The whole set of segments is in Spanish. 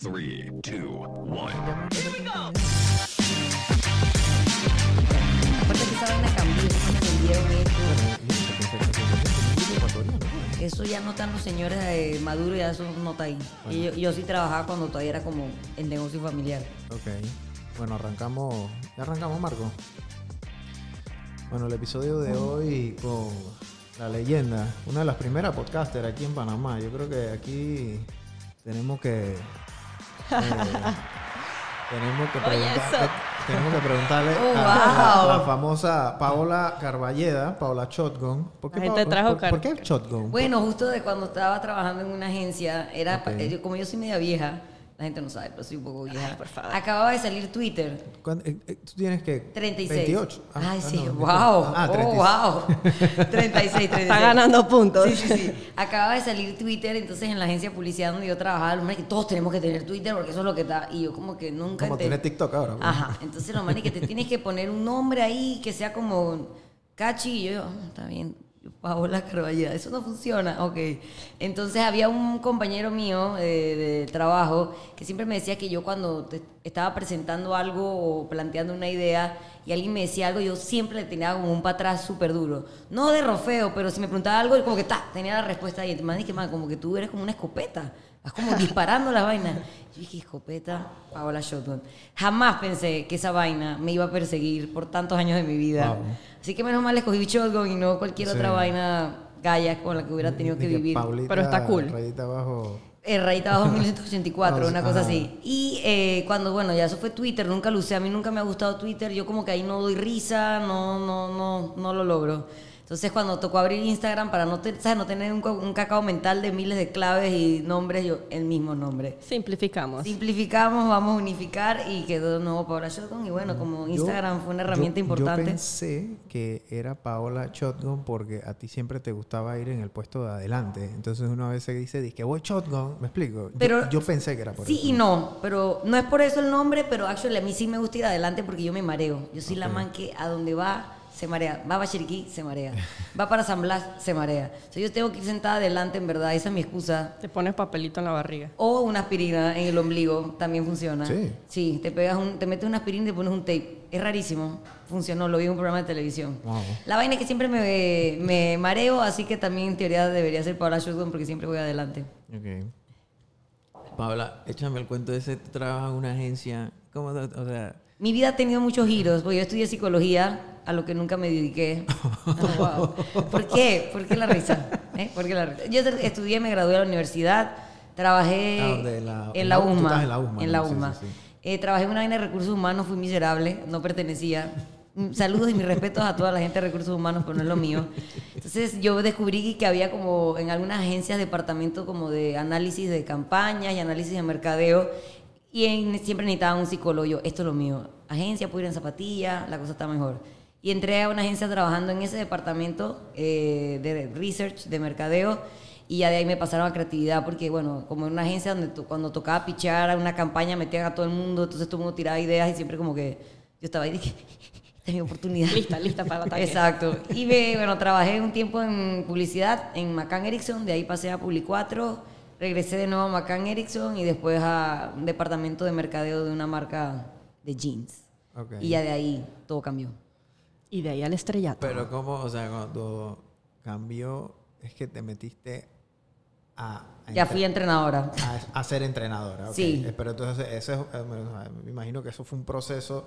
Three, two, one. Aparte que esa vaina cambió, eso me vendieron esto. Eso ya no están los señores de Maduro, ya eso no está ahí. Y yo, yo sí trabajaba cuando todavía era como el negocio familiar. Ok. Bueno, arrancamos. ¿Ya arrancamos, Marco? Bueno, el episodio de hoy con la leyenda, una de las primeras podcasters aquí en Panamá. Yo creo que aquí tenemos que. Eh, tenemos que, Oye, preguntar- eso. eh, tenemos que preguntarle Oh, a, la famosa Paola Carballeda, Paola Shotgun. ¿Por qué, La gente Pa- trajo por- car- ¿por qué Shotgun? Bueno, justo de cuando estaba trabajando en una agencia, era yo- como yo soy media vieja, la gente no sabe, pero soy un poco vieja. por favor. Acababa de salir Twitter. ¿Cuándo- eh, eh, ¿Tú tienes que 36. 28. Ah, Ay, ah, sí, no, wow. Ah, oh, 36. wow. 36, 36. Está ganando puntos. Sí, sí, sí. Acaba de salir Twitter, entonces en la agencia de publicidad donde yo trabajaba, lo más que todos tenemos que tener Twitter porque eso es lo que está. Y yo como que nunca Como tiene TikTok ahora. pues. Ajá. Entonces lo más es que te tienes que poner un nombre ahí que sea como catchy. Y yo, "Ah, está bien. Paola Carballeda, eso no funciona, ok. Entonces había un compañero mío eh, de trabajo que siempre me decía que yo cuando te- estaba presentando algo o planteando una idea y alguien me decía algo, yo siempre le tenía como un para atrás súper duro. No de rofeo, pero si me preguntaba algo, como que ta, tenía la respuesta ahí. Man, que man, como que tú eres como una escopeta. Vas como disparando las vainas. Yo dije, escopeta, Paola Shotgun. Jamás pensé que esa vaina me iba a perseguir por tantos años de mi vida. Wow. Así que menos mal escogí Shotgun y no cualquier Sí. otra vaina galla con la que hubiera tenido que vivir. Paulita, Pero está cool. Rayita abajo. Eh, Rayita Abajo 1984, Ah, una cosa ajá. así. Y eh, cuando, bueno, ya eso fue Twitter, nunca lo usé, a mí nunca me ha gustado Twitter, yo como que ahí no doy risa, no, no, no, no lo logro. Entonces cuando tocó abrir Instagram para no, te- ¿sabes? no tener un, co- un cacao mental de miles de claves y nombres, yo el mismo nombre. Simplificamos. Simplificamos, vamos a unificar y quedó de nuevo Paola Shotgun. Y bueno, como Yo- Instagram fue una herramienta yo- importante. Yo pensé que era Paola Shotgun porque a ti siempre te gustaba ir en el puesto de adelante. Entonces una vez se dice, dice que voy Shotgun, ¿me explico? Yo- Pero- yo, pensé que era por Sí eso. y no, pero no es por eso el nombre, pero actually a mí sí me gusta ir adelante porque yo me mareo. Yo soy la man que a donde va se marea. Va para Chiriquí, se marea. Va para San Blas, se marea. O sea, yo tengo que ir sentada adelante, en verdad, esa es mi excusa. Te pones papelito en la barriga. O una aspirina en el ombligo, también funciona. Sí. Sí, te pegas un, te metes una aspirina y te pones un tape. Es rarísimo. Funcionó, lo vi en un programa de televisión. Wow. La vaina es que siempre me, me mareo, así que también en teoría debería ser Paola Shotgun porque siempre voy adelante. Ok. Paola, échame el cuento de ese, tú trabajas en una agencia, ¿cómo, te- o sea... Mi vida ha tenido muchos giros, porque yo estudié psicología, a lo que nunca me dediqué. Oh, wow. ¿Por qué? ¿Por qué la risa? ¿Eh? ¿Por qué la risa? Yo estudié, me gradué de la universidad, trabajé Ah. La- en la UMA. en la UMA, en la ¿no? Sí, UMA. sí, sí. Eh, trabajé en una vaina de recursos humanos, fui miserable, no pertenecía. Mm, Saludos y mis respetos a toda la gente de recursos humanos, pero no es lo mío. Entonces yo descubrí que había como en algunas agencias departamento como de análisis de campañas y análisis de mercadeo y en- siempre necesitaban un psicólogo. Yo, esto es lo mío. Agencia, puedo ir en zapatilla, la cosa está mejor. Y entré a una agencia trabajando en ese departamento eh, de research, de mercadeo, y ya de ahí me pasaron a creatividad, porque bueno, como en una agencia donde to- cuando tocaba pichar a una campaña metían a todo el mundo, entonces todo el mundo tiraba ideas y siempre como que yo estaba ahí y dije, esta es mi oportunidad. Lista, lista para el ataque. Exacto. Y me, bueno, trabajé un tiempo en publicidad en McCann Erickson, de ahí pasé a Publi4, regresé de nuevo a McCann Erickson y después a un departamento de mercadeo de una marca de jeans. Ok. Y ya de ahí todo cambió. Y de ahí al estrellato. Pero cómo, o sea, cuando cambió, es que te metiste a... a Ya fui entrenadora. a, a ser entrenadora. ok. Sí. Pero entonces, ese es, eh, me- imagino que eso fue un proceso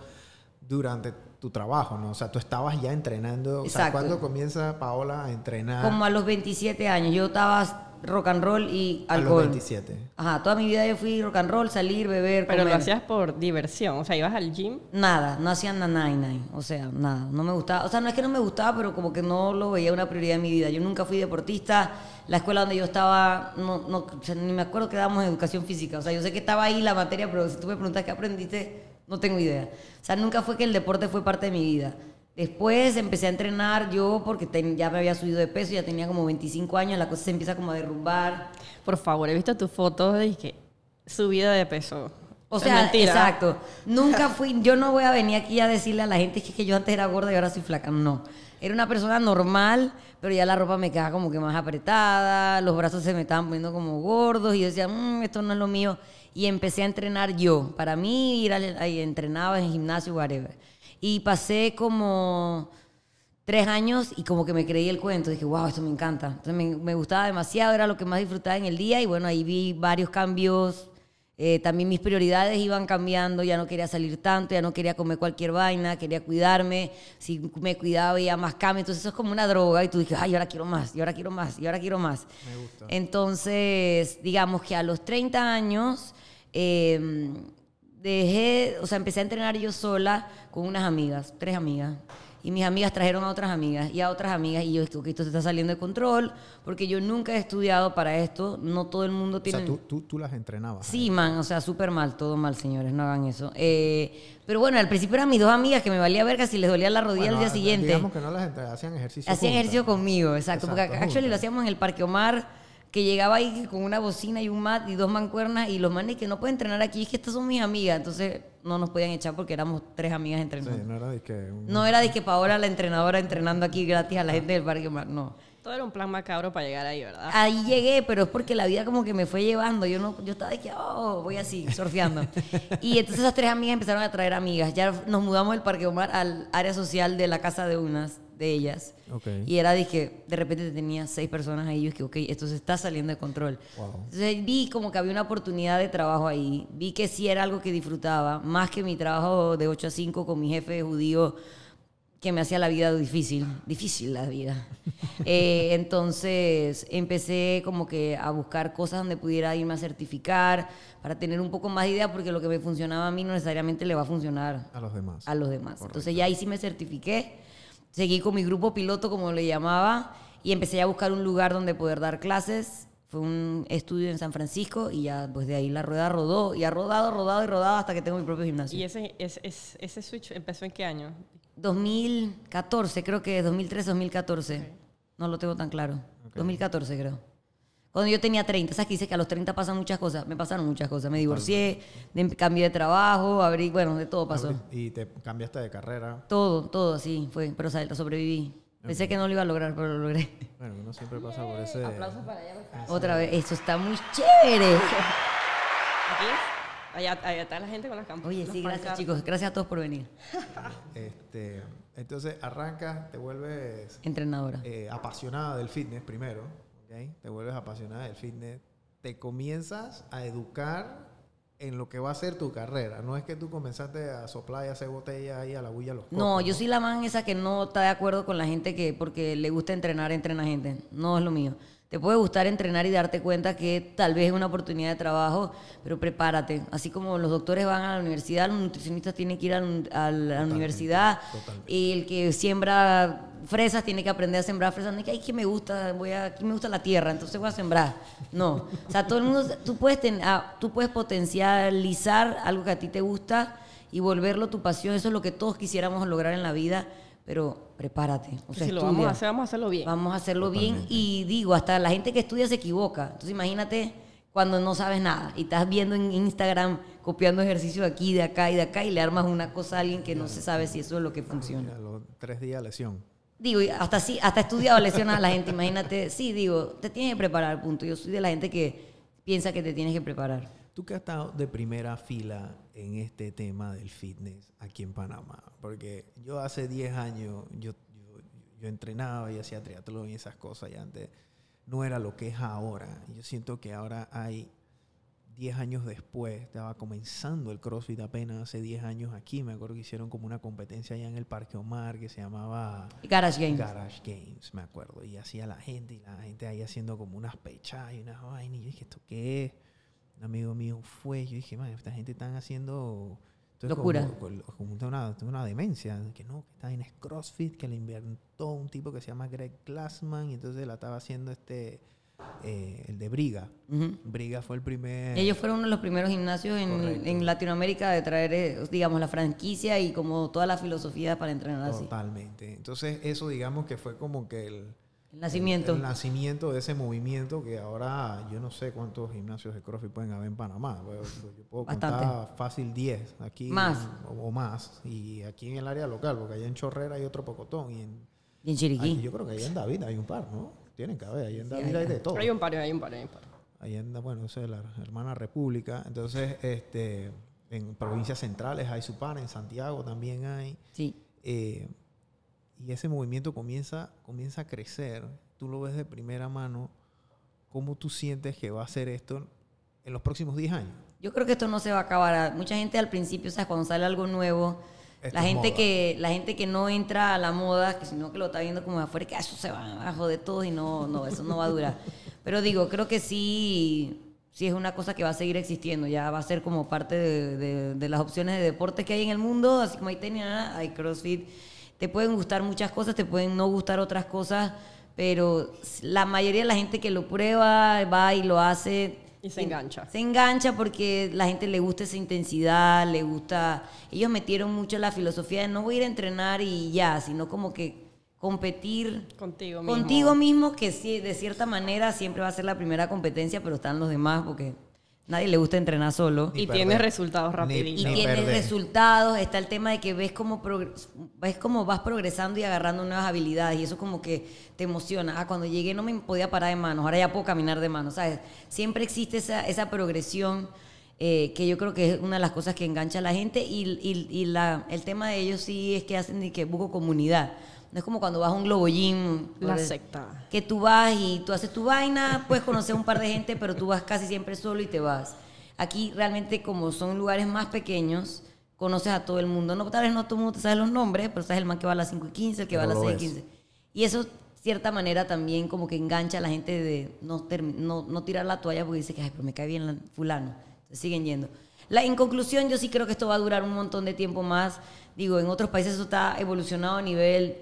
durante tu trabajo, ¿no? O sea, tú estabas ya entrenando. O sea, Exacto. ¿cuándo comienza Paola a entrenar? Como a los 27 años. Yo estaba rock and roll y a los alcohol. 27. Ajá, toda mi vida yo fui rock and roll, salir, beber, Pero lo comer. hacías por diversión. O sea, ibas al gym. Nada, no hacía nada, nada, o sea, nada, no me gustaba, o sea, no es que no me gustaba, pero como que no lo veía una prioridad en mi vida. Yo nunca fui deportista, la escuela donde yo estaba, no, no, o sea, ni me acuerdo que dábamos educación física, o sea, yo sé que estaba ahí la materia, pero si tú me preguntas qué aprendiste, no tengo idea. O sea, nunca fue que el deporte fue parte de mi vida. Después empecé a entrenar yo porque ten- ya me había subido de peso, ya tenía como 25 años, la cosa se empieza como a derrumbar. Por favor, he visto tus fotos de que subida de peso. O Es sea, mentira. exacto. Nunca fui, yo no voy a venir aquí a decirle a la gente que, que yo antes era gorda y ahora soy flaca. No. Era una persona normal, pero ya la ropa me quedaba como que más apretada, los brazos se me estaban poniendo como gordos y yo decía, "Mm, esto no es lo mío. Y empecé a entrenar yo. Para mí, ir al, ahí entrenaba en gimnasio, whatever. Y pasé como tres años y como que me creí el cuento. Dije, wow, esto me encanta. Entonces me, me gustaba demasiado, era lo que más disfrutaba en el día y bueno, ahí vi varios cambios. Eh, también mis prioridades iban cambiando, ya no quería salir tanto, ya no quería comer cualquier vaina, quería cuidarme, si me cuidaba veía más cambio, entonces eso es como una droga y tú dices, ay, ahora quiero más, y ahora quiero más, y ahora quiero más. Me gusta. Entonces, digamos que a los 30 años eh, dejé, o sea, empecé a entrenar yo sola con unas amigas, tres amigas. Y mis amigas trajeron a otras amigas y a otras amigas y yo ok, esto se está saliendo de control porque yo nunca he estudiado para esto, no todo el mundo O tiene... sea, tú, tú, tú las entrenabas. Sí, man, o sea, súper mal, todo mal, señores, no hagan eso. Eh, pero bueno, al principio eran mis dos amigas que me valía verga si les dolía la rodilla Bueno, al día ah, siguiente. Digamos que no las hacían ejercicio. Hacían juntas. ejercicio conmigo, exacto. porque actually lo hacíamos en el Parque Omar, que llegaba ahí con una bocina y un mat y dos mancuernas y los manes que no pueden entrenar aquí, es que estas son mis amigas. Entonces no nos podían echar porque éramos tres amigas Sí, entrenando. no era de que. un- No era de que Paola, la entrenadora, entrenando aquí gratis a la gente del Parque Omar, no. Todo era un plan macabro para llegar ahí, ¿verdad? Ahí llegué, pero es porque la vida como que me fue llevando. Yo no, yo estaba de que, oh, voy así, surfeando. y entonces esas tres amigas empezaron a traer amigas. Ya nos mudamos del Parque Omar al área social de la casa de unas de ellas. Ok. Y era, dije, de repente tenía seis personas ahí. Yo dije, ok, esto se está saliendo de control. Wow. Entonces vi como que había una oportunidad de trabajo ahí. Vi que sí era algo que disfrutaba, más que mi trabajo de 8 a 5 con mi jefe judío que me hacía la vida difícil, difícil la vida. Eh, entonces empecé como que a buscar cosas donde pudiera irme a certificar para tener un poco más de idea porque lo que me funcionaba a mí no necesariamente le va a funcionar A los demás. a los demás. Entonces ya ahí sí me certifiqué, seguí con mi grupo piloto como le llamaba y empecé a buscar un lugar donde poder dar clases. Fue un estudio en San Francisco y ya pues de ahí la rueda rodó y ha rodado, rodado y rodado hasta que tengo mi propio gimnasio. ¿Y ese, ese, ese, ese switch empezó en qué año? 2014, creo que 2013, 2014. No lo tengo tan claro. 2014 creo. Cuando yo tenía 30, ¿sabes que dice que a los 30 pasan muchas cosas? Me pasaron muchas cosas. Me divorcié, de- cambié de trabajo, abrí, bueno, de todo pasó. Y te cambiaste de carrera. Todo, todo así fue, pero sal- sobreviví. Pensé que no lo iba a lograr, pero lo logré. Bueno, uno siempre pasa por ese. Otra vez, eso está muy chévere. ¿Aquí? Allá, allá está la gente con las campanas. Oye, sí, gracias chicos, gracias a todos por venir. Este, entonces arrancas, te vuelves Entrenadora. eh, apasionada del fitness primero, Te vuelves apasionada del fitness, te comienzas a educar en lo que va a ser tu carrera. No es que tú comenzaste a soplar y hacer botellas ahí a la bulla a los No, yo soy la man esa que no está de acuerdo con la gente que porque le gusta entrenar, entrena gente. No es lo mío. Te puede gustar entrenar y darte cuenta que tal vez es una oportunidad de trabajo, pero prepárate. Así como los doctores van a la universidad, los nutricionistas tienen que ir a, la universidad. totalmente. Y el que siembra fresas tiene que aprender a sembrar fresas. No es que, ay, que me gusta, voy a, que me gusta la tierra, entonces voy a sembrar. No. O sea, todo el mundo, tú puedes, ten- ah, tú puedes potencializar algo que a ti te gusta y volverlo tu pasión. Eso es lo que todos quisiéramos lograr en la vida, pero prepárate. O sea, si lo vamos a hacer, vamos a hacerlo bien. Vamos a hacerlo bien y digo, hasta la gente que estudia se equivoca. Entonces imagínate cuando no sabes nada y estás viendo en Instagram copiando ejercicios de aquí, de acá y de acá y le armas una cosa a alguien que no se sabe si eso es lo que funciona. A los tres días lesión. Digo, y hasta sí, hasta estudiado lesiones a la gente, imagínate, sí, digo, te tienes que preparar, punto. Yo soy de la gente que piensa que te tienes que preparar. Tú que has estado de primera fila en este tema del fitness aquí en Panamá, porque yo hace 10 años yo, yo, yo entrenaba y hacía triatlón y esas cosas y antes no era lo que es ahora. Yo siento que ahora hay 10 años después, estaba comenzando el CrossFit apenas hace 10 años aquí, me acuerdo que hicieron como una competencia allá en el Parque Omar que se llamaba Garage Games. Garage Games, me acuerdo. Y hacía la gente, y la gente ahí haciendo como unas pechas y unas vainas. Y yo dije, ¿esto qué es? Un amigo mío fue. Yo dije, man, esta gente están haciendo. Locura. Como, como una, una demencia. Que no, que está en CrossFit, que le inventó un tipo que se llama Greg Glassman. Y entonces la estaba haciendo este. eh, el de Briga. Briga fue el primer. Ellos fueron uno de los primeros gimnasios en, en Latinoamérica de traer, eh, digamos, la franquicia y como toda la filosofía para entrenar así. Totalmente. Entonces, eso digamos que fue como que el, El nacimiento. El nacimiento de ese movimiento que ahora yo no sé cuántos gimnasios de CrossFit pueden haber en Panamá. Yo, yo puedo Bastante. contar fácil 10 aquí. Más. O, o más. Y aquí en el área local, porque allá en Chorrera hay otro pocotón. Y en, Y en ay, Chiriquí. yo creo que allá en David hay un par, ¿no? Tienen que haber. Ahí en Sí, David hay- hay de todo. Hay un par, hay un par, hay un par. Ahí anda, bueno, esa es la hermana república. Entonces, este, en provincias centrales hay su par, en Santiago también hay. Sí. Eh, y ese movimiento comienza, comienza a crecer. Tú lo ves de primera mano. ¿Cómo tú sientes que va a ser esto en los próximos 10 años? Yo creo que esto no se va a acabar. Mucha gente al principio, ¿sabes? Cuando sale algo nuevo, Esto la gente, moda. que, la gente que no entra a la moda, que sino que lo está viendo como de afuera, que "Ah, eso se va a joder todo y no, no, eso no va a durar. Pero digo, creo que sí, sí es una cosa que va a seguir existiendo. Ya va a ser como parte de, de- de las opciones de deportes que hay en el mundo, así como hay tenis, hay CrossFit. Te pueden gustar muchas cosas, te pueden no gustar otras cosas, pero la mayoría de la gente que lo prueba va y lo hace Y se engancha. se engancha porque la gente le gusta esa intensidad, le gusta... Ellos metieron mucho la filosofía de no voy a ir a entrenar y ya, sino como que competir Contigo mismo. contigo mismo, que sí, de cierta manera siempre va a ser la primera competencia, pero están los demás porque nadie le gusta entrenar solo. Ni Y perder. tienes resultados Ni- rapidito. Y Ni tienes perder. resultados, está el tema de que ves cómo, ves cómo vas progresando y agarrando nuevas habilidades y eso como que te emociona. Ah, cuando llegué no me podía parar de manos, ahora ya puedo caminar de manos, ¿sabes? Siempre existe esa, esa progresión eh, que yo creo que es una de las cosas que engancha a la gente y, y- y la, el tema de ellos sí es que hacen de que busco comunidad. No es como cuando vas a un globo gym. La secta. que tú vas y tú haces tu vaina, puedes conocer un par de gente, pero tú vas casi siempre solo y te vas. Aquí realmente como son lugares más pequeños, conoces a todo el mundo. No, tal vez no todo el mundo te sabe los nombres, pero sabes el man que va a las 5 y 15, el que va a las lo 6 y ves. 15. Y eso, cierta manera, también como que engancha a la gente de no, no, no tirar la toalla porque dice que, ay, pero me cae bien la- fulano. Entonces siguen yendo. La, en conclusión, yo sí creo que esto va a durar un montón de tiempo más. Digo, en otros países eso está evolucionado a nivel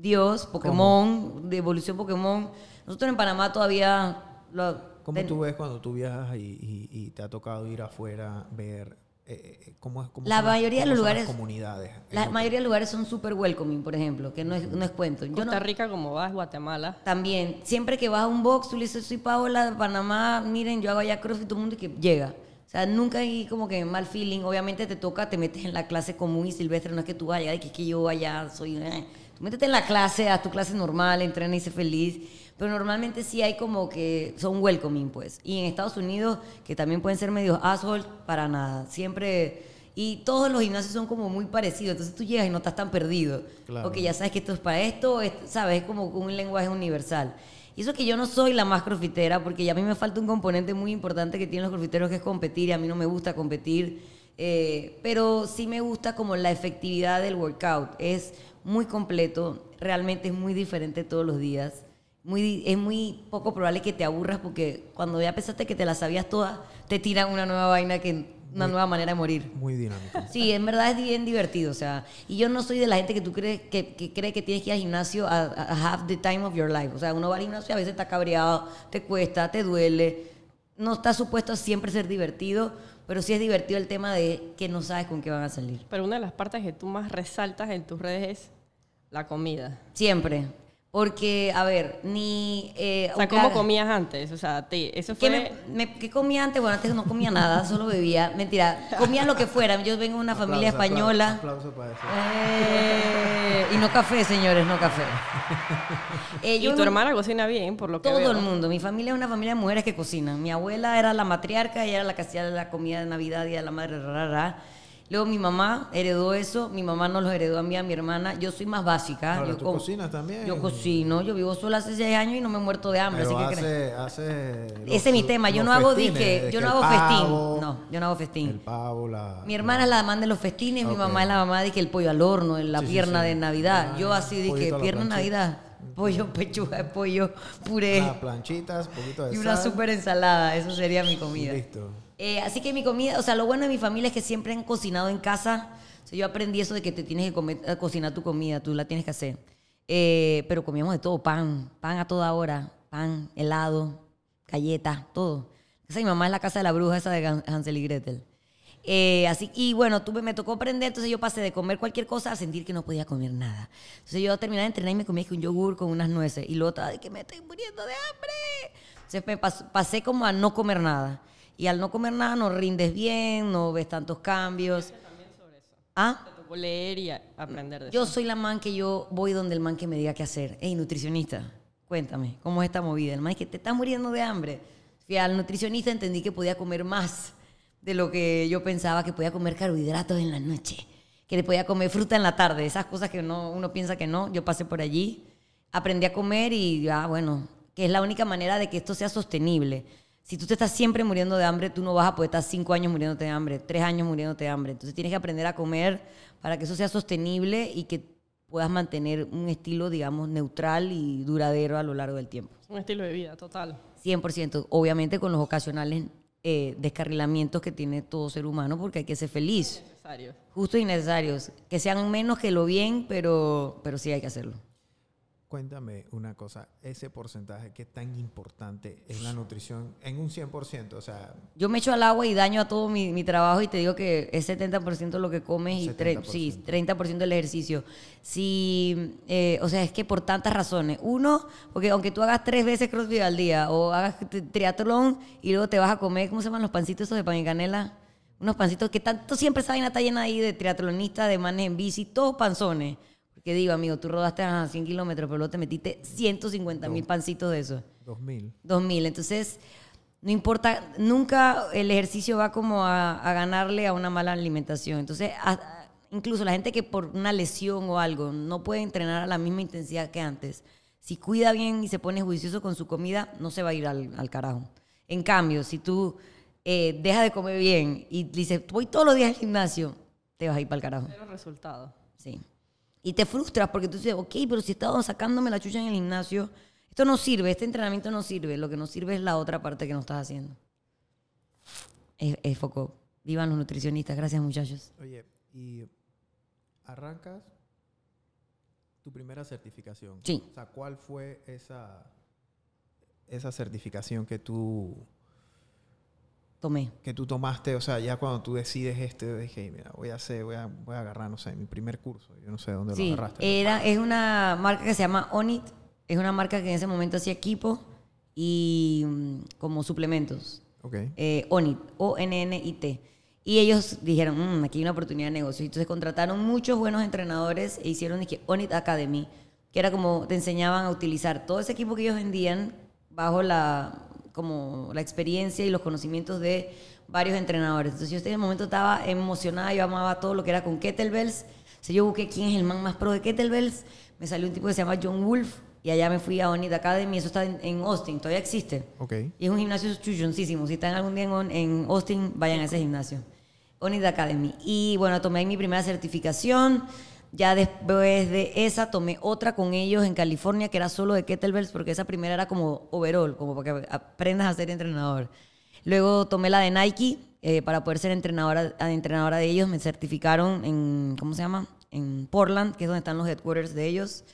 Dios, Pokémon, de evolución Pokémon. Nosotros en Panamá todavía... Lo, ¿Cómo ten- tú ves cuando tú viajas y, y- y te ha tocado ir afuera, ver eh, eh, cómo es cómo La las- mayoría de cómo los son las lugares- comunidades? La mayoría de lugares son súper welcoming, por ejemplo, que no es, no es cuento. Yo no, Costa Rica, como vas, Guatemala. También, siempre que vas a un box, tú le dices, soy Paola de Panamá, miren, yo hago allá crossfit, todo el mundo y que llega. O sea, nunca hay como que mal feeling. Obviamente te toca, te metes en la clase común y silvestre, no es que tú vayas, y que es que yo allá soy... eh. Tú métete en la clase, haz tu clase normal, entrena y sé feliz. Pero normalmente sí hay como que son welcoming, pues. Y en Estados Unidos, que también pueden ser medios asshole, para nada. Siempre... Y todos los gimnasios son como muy parecidos. Entonces tú llegas y no estás tan perdido. Claro. Porque ya sabes que esto es para esto, es- ¿sabes? Es como un lenguaje universal. Y eso que yo no soy la más crossfitera, porque ya a mí me falta un componente muy importante que tienen los crossfiteros, que es competir, y a mí no me gusta competir. Eh, pero sí me gusta como la efectividad del workout. Es muy completo, realmente es muy diferente todos los días. Muy, es muy poco probable que te aburras porque cuando ya pensaste que te la sabías todas, te tiran una nueva vaina, que una nueva manera de morir. Muy dinámico. Sí, en verdad es bien divertido, o sea, y yo no soy de la gente que tú crees que, que cree que tienes que ir al gimnasio a, a have the time of your life, o sea, uno va al gimnasio y a veces está cabreado, te cuesta, te duele, no está supuesto a siempre ser divertido, pero sí es divertido el tema de que no sabes con qué van a salir. Pero una de las partes que tú más resaltas en tus redes es la comida. Siempre. Porque, a ver, ni... eh, O sea, ¿cómo comías antes? O sea, te- eso ¿Qué, fue... me, me- qué comía antes? Bueno, antes no comía nada, solo bebía. Mentira, comía lo que fuera. Yo vengo de una familia española. Para eso. Eh, y no café, señores, no café. Eh, Y yo tu hermana cocina bien, por lo que Todo veo. el mundo. Mi familia es una familia de mujeres que cocinan. Mi abuela era la matriarca, ella era la que hacía la comida de Navidad, Día de la Madre, ra, ra, ra. Luego mi mamá heredó eso, mi mamá nos lo heredó a mí, a mi hermana. Yo soy más básica. Ahora, yo ¿tú co- cocinas también? Yo cocino, yo vivo sola hace seis años y no me he muerto de hambre. Pero así que hace, hace los- Ese es mi tema. Yo los no hago de yo que no hago festín. No, yo no hago festín. El pavo, la... Mi hermana es la mamá de los festines, mi mamá es la mamá de que el pollo al horno, la Sí, sí, pierna sí. de Navidad. Ah, Yo así que la pierna de. Navidad, pollo, pechuga de pollo, puré Las planchitas, poquito de y una sal, super ensalada. Eso sería mi comida. listo. Eh, así que mi comida, o sea, lo bueno de mi familia es que siempre han cocinado en casa. O yo aprendí eso de que te tienes que comer- eh, cocinar tu comida, tú la tienes que hacer. Eh, pero comíamos de todo, pan, pan a toda hora, pan, helado, galletas, todo. Esa mi mamá es la casa de la bruja esa de Hansel y Gretel. Eh, así, y bueno, tuve, me tocó aprender, entonces yo pasé de comer cualquier cosa a sentir que no podía comer nada. Entonces yo terminé de entrenar y me comí que un yogur con unas nueces. Y luego estaba de que me estoy muriendo de hambre. Entonces me pas- pasé como a no comer nada. Y al no comer nada no rindes bien, no ves tantos cambios. ¿Ah? Te tocó leer y aprender de Yo eso. soy la man que yo voy donde el man que me diga qué hacer. Ey, nutricionista, cuéntame, ¿cómo es esta movida? El man es que te está muriendo de hambre. Fui al nutricionista, entendí que podía comer más de lo que yo pensaba, que podía comer carbohidratos en la noche, que le podía comer fruta en la tarde, esas cosas que no, uno piensa que no. Yo pasé por allí, aprendí a comer y ya, bueno, que es la única manera de que esto sea sostenible. Si tú te estás siempre muriendo de hambre, tú no vas a poder estar cinco años muriéndote de hambre, tres años muriéndote de hambre. Entonces tienes que aprender a comer para que eso sea sostenible y que puedas mantener un estilo, digamos, neutral y duradero a lo largo del tiempo. Un estilo de vida, total. 100%, obviamente con los ocasionales eh, descarrilamientos que tiene todo ser humano, porque hay que ser feliz, justos y necesarios, que sean menos que lo bien, pero, pero sí hay que hacerlo. Cuéntame una cosa, ese porcentaje, ¿qué tan importante es la nutrición en un 100%? O sea, Yo me echo al agua y daño a todo mi, mi trabajo y te digo que es 70% lo que comes y tre- 70%. sí, 30% el ejercicio. Si, eh, o sea, es que por tantas razones. Uno, porque aunque tú hagas tres veces crossfit al día o hagas tri- triatlón y luego te vas a comer, ¿cómo se llaman los pancitos esos de pan y canela? Unos pancitos que tanto siempre vaina está llena ahí de triatlonistas, de manes en bici, todos panzones. Porque digo, amigo, tú rodaste a 100 kilómetros, pero luego te metiste 150 mil pancitos de esos. 2000. 2000. Entonces, no importa, nunca el ejercicio va como a, a ganarle a una mala alimentación. Entonces, a- incluso la gente que por una lesión o algo no puede entrenar a la misma intensidad que antes, si cuida bien y se pone juicioso con su comida, no se va a ir al, al carajo. En cambio, si tú eh, dejas de comer bien y dices, voy todos los días al gimnasio, te vas a ir para el carajo. Cero resultado. Sí. Y te frustras porque tú dices, ok, pero si he estado sacándome la chucha en el gimnasio, esto no sirve, este entrenamiento no sirve. Lo que no sirve es la otra parte que no estás haciendo. Es, es foco. Vivan los nutricionistas. Gracias, muchachos. Oye, y arrancas tu primera certificación. Sí. O sea, ¿cuál fue esa, esa certificación que tú, Tomé. que tú tomaste? O sea, ya cuando tú decides este, dije, mira, voy a hacer, voy a, voy a agarrar, no sé, mi primer curso. Yo no sé dónde lo Sí, agarraste. era, es una marca que se llama Onit. Es una marca que en ese momento hacía equipo y mm, como suplementos. ok. eh, ONIT, O-N-N-I-T. Y ellos dijeron, "Mm, aquí hay una oportunidad de negocio. Y Entonces contrataron muchos buenos entrenadores e hicieron dije, ONIT Academy, que era como te enseñaban a utilizar todo ese equipo que ellos vendían bajo la, como la experiencia y los conocimientos de varios entrenadores. Entonces yo en ese momento estaba emocionada, yo amaba todo lo que era con kettlebells. Entonces yo busqué quién es el man más pro de kettlebells. Me salió un tipo que se llama John Wolf y allá me fui a ONIT Academy. Eso está en, en Austin, todavía existe. Ok. Y es un gimnasio chuchoncísimo. Si están algún día en, en Austin, vayan a ese gimnasio. Onid Academy. Y bueno, tomé mi primera certificación. Ya después de esa, tomé otra con ellos en California, que era solo de kettlebells, porque esa primera era como overall, como para que aprendas a ser entrenador. Luego tomé la de Nike eh, para poder ser entrenadora, entrenadora de ellos. Me certificaron en, ¿cómo se llama? En Portland, que es donde están los headquarters de ellos.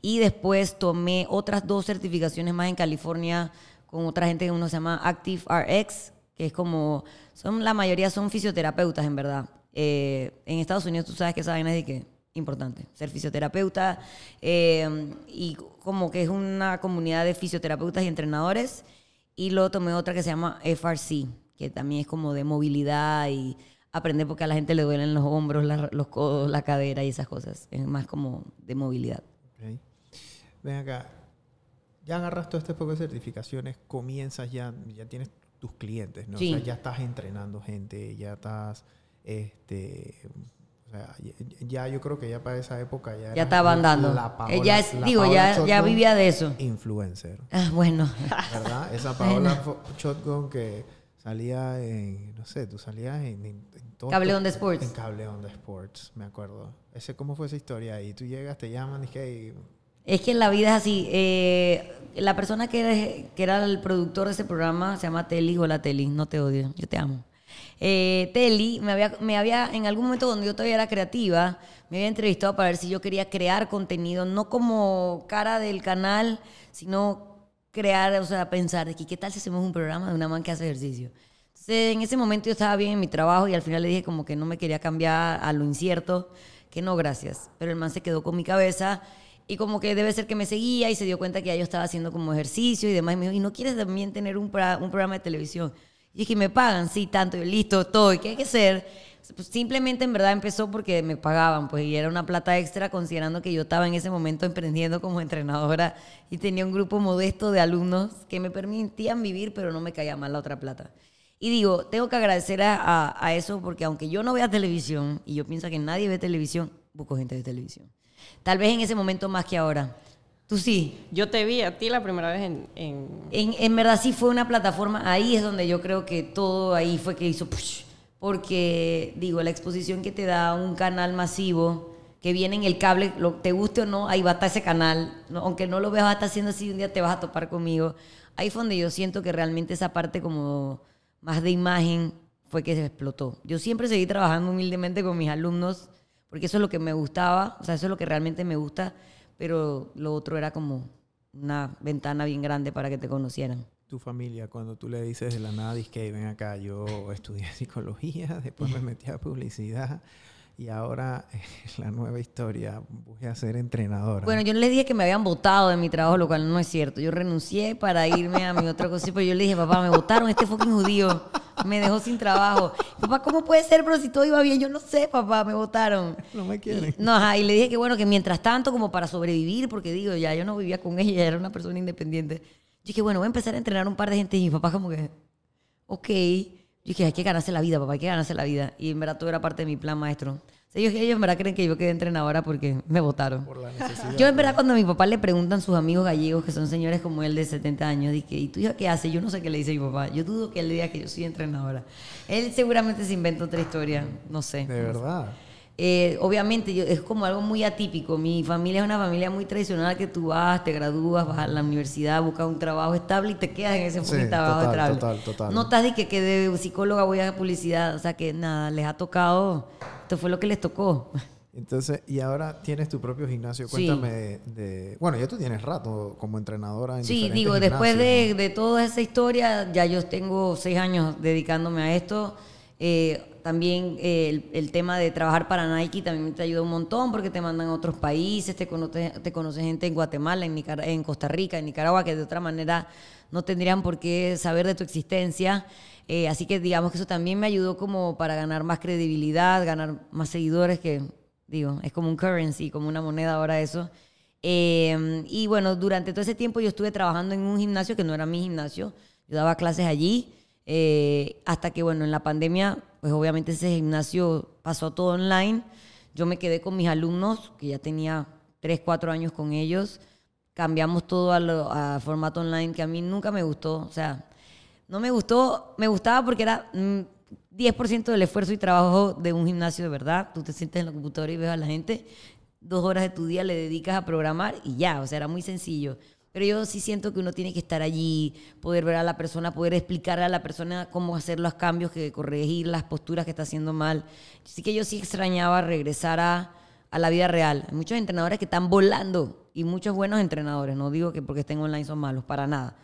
Y después tomé otras dos certificaciones más en California con otra gente que uno se llama Active RX, que es como, son la mayoría son fisioterapeutas en verdad. Eh, en Estados Unidos tú sabes que esa vaina es de que importante, ser fisioterapeuta eh, y como que es una comunidad de fisioterapeutas y entrenadores. Y luego tomé otra que se llama FRC, que también es como de movilidad y aprender porque a la gente le duelen los hombros, la- los codos, la cadera y esas cosas. Es más como de movilidad. Ok. Ven acá. Ya agarras todo este poco de certificaciones, comienzas ya, ya tienes tus clientes, ¿no? Sí. O sea, ya estás entrenando gente, ya estás, este, o sea, ya, ya yo creo que ya para esa época ya estaba andando. la Paola- Ella es, la digo, Paola ya, ya vivía de eso. Influencer, Ah, bueno. ¿verdad? Esa Paola Shotgun que salía en, no sé, tú salías en, en, en todo- Cable Onda Sports. En Cable Onda Sports, me acuerdo. Ese, ¿Cómo fue esa historia ahí? Tú llegas, te llaman y que... Es que la vida es así. eh, la persona que, era- que era el productor de ese programa se llama Telly. Hola Telly, no te odio, yo te amo. Eh, Telly me había, me había, en algún momento cuando yo todavía era creativa, me había entrevistado para ver si yo quería crear contenido, no como cara del canal, sino crear, o sea, pensar de que qué tal si hacemos un programa de una man que hace ejercicio. Entonces, en ese momento yo estaba bien en mi trabajo y al final le dije como que no me quería cambiar a lo incierto, que no, gracias. Pero el man se quedó con mi cabeza y como que debe ser que me seguía y se dio cuenta que ya yo estaba haciendo como ejercicio y demás. Y me dijo, ¿y no quieres también tener un, pra- un programa de televisión? Y dije, ¿me pagan? Sí, tanto. Y listo, todo. ¿Y qué hay que hacer? Pues simplemente en verdad empezó porque me pagaban, pues, y era una plata extra considerando que yo estaba en ese momento emprendiendo como entrenadora y tenía un grupo modesto de alumnos que me permitían vivir, pero no me caía mal la otra plata. Y digo, tengo que agradecer a, a- a eso porque aunque yo no vea televisión, y yo pienso que nadie ve televisión, busco gente de televisión. Tal vez en ese momento más que ahora. Tú sí. Yo te vi a ti la primera vez en... en- En, en verdad sí fue una plataforma, ahí es donde yo creo que todo ahí fue que hizo push, porque digo, la exposición que te da un canal masivo, que viene en el cable, lo, te guste o no, ahí va a estar ese canal, no- aunque no lo veas, va a estar haciendo así, un día te vas a topar conmigo. Ahí fue donde yo siento que realmente esa parte como más de imagen fue que se explotó. Yo siempre seguí trabajando humildemente con mis alumnos, porque eso es lo que me gustaba, o sea, eso es lo que realmente me gusta, pero lo otro era como una ventana bien grande para que te conocieran. Tu familia, cuando tú le dices de la nada, que ven acá, yo estudié psicología, después me metí a publicidad y ahora la nueva historia, voy a ser entrenadora. Bueno, yo no les dije que me habían votado de mi trabajo, lo cual no es cierto. Yo renuncié para irme a mi otra cosa, pero yo le dije, papá, me votaron este fucking judío. Me dejó sin trabajo. Papá, ¿cómo puede ser? Pero si todo iba bien, yo no sé, papá, me votaron. no me quieren. No, ajá, y le dije que bueno, que mientras tanto, como para sobrevivir, porque digo, ya yo no vivía con ella, era una persona independiente. Yo dije, bueno, voy a empezar a entrenar un par de gente y mi papá como que, ok. Yo dije, hay que ganarse la vida, papá, hay que ganarse la vida. Y en verdad todo era parte de mi plan maestro. Ellos, ellos en verdad creen que yo quedé entrenadora porque me votaron. Por la necesidad. Yo en verdad cuando a mi papá le preguntan sus amigos gallegos, que son señores como él de 70 años, dije, ¿y tú hija qué hace? Yo no sé qué le dice mi papá. Yo dudo que él diga que yo soy entrenadora. Él seguramente se inventa otra historia, no sé. De verdad. Eh, obviamente yo- es como algo muy atípico. Mi familia es una familia muy tradicional que tú vas, te gradúas, vas a la universidad, buscas un trabajo estable y te quedas en ese Sí, trabajo total, estable. total, total. No estás de que, que de psicóloga voy a publicidad, o sea que nada, les ha tocado, esto fue lo que les tocó. Entonces, y ahora tienes tu propio gimnasio. Sí. Cuéntame de, de- Bueno, ya tú tienes rato como entrenadora en Sí, digo, después de, de toda esa historia, ya yo tengo seis años dedicándome a esto. Eh, también eh, el, tema de trabajar para Nike también te ayuda un montón porque te mandan a otros países, te conoce, te conoce gente en Guatemala, en, Nicar- en Costa Rica, en Nicaragua, que de otra manera no tendrían por qué saber de tu existencia. Eh, así que digamos que eso también me ayudó como para ganar más credibilidad, ganar más seguidores, que digo, es como un currency, como una moneda ahora eso. Eh, y bueno, durante todo ese tiempo yo estuve trabajando en un gimnasio que no era mi gimnasio. Yo daba clases allí. eh, hasta que, bueno, en la pandemia, pues obviamente ese gimnasio pasó todo online. Yo me quedé con mis alumnos, que ya tenía 3, 4 años con ellos. Cambiamos todo a, a formato online, que a mí nunca me gustó. O sea, no me gustó, me gustaba porque era mm, 10% del esfuerzo y trabajo de un gimnasio de verdad. Tú te sientes en la computadora y ves a la gente, dos horas de tu día le dedicas a programar y ya, o sea, era muy sencillo. Pero yo sí siento que uno tiene que estar allí, poder ver a la persona, poder explicarle a la persona cómo hacer los cambios, que corregir las posturas que está haciendo mal. Así que yo sí extrañaba regresar a, a la vida real. Hay muchos entrenadores que están volando y muchos buenos entrenadores. No digo que porque estén online son malos, para nada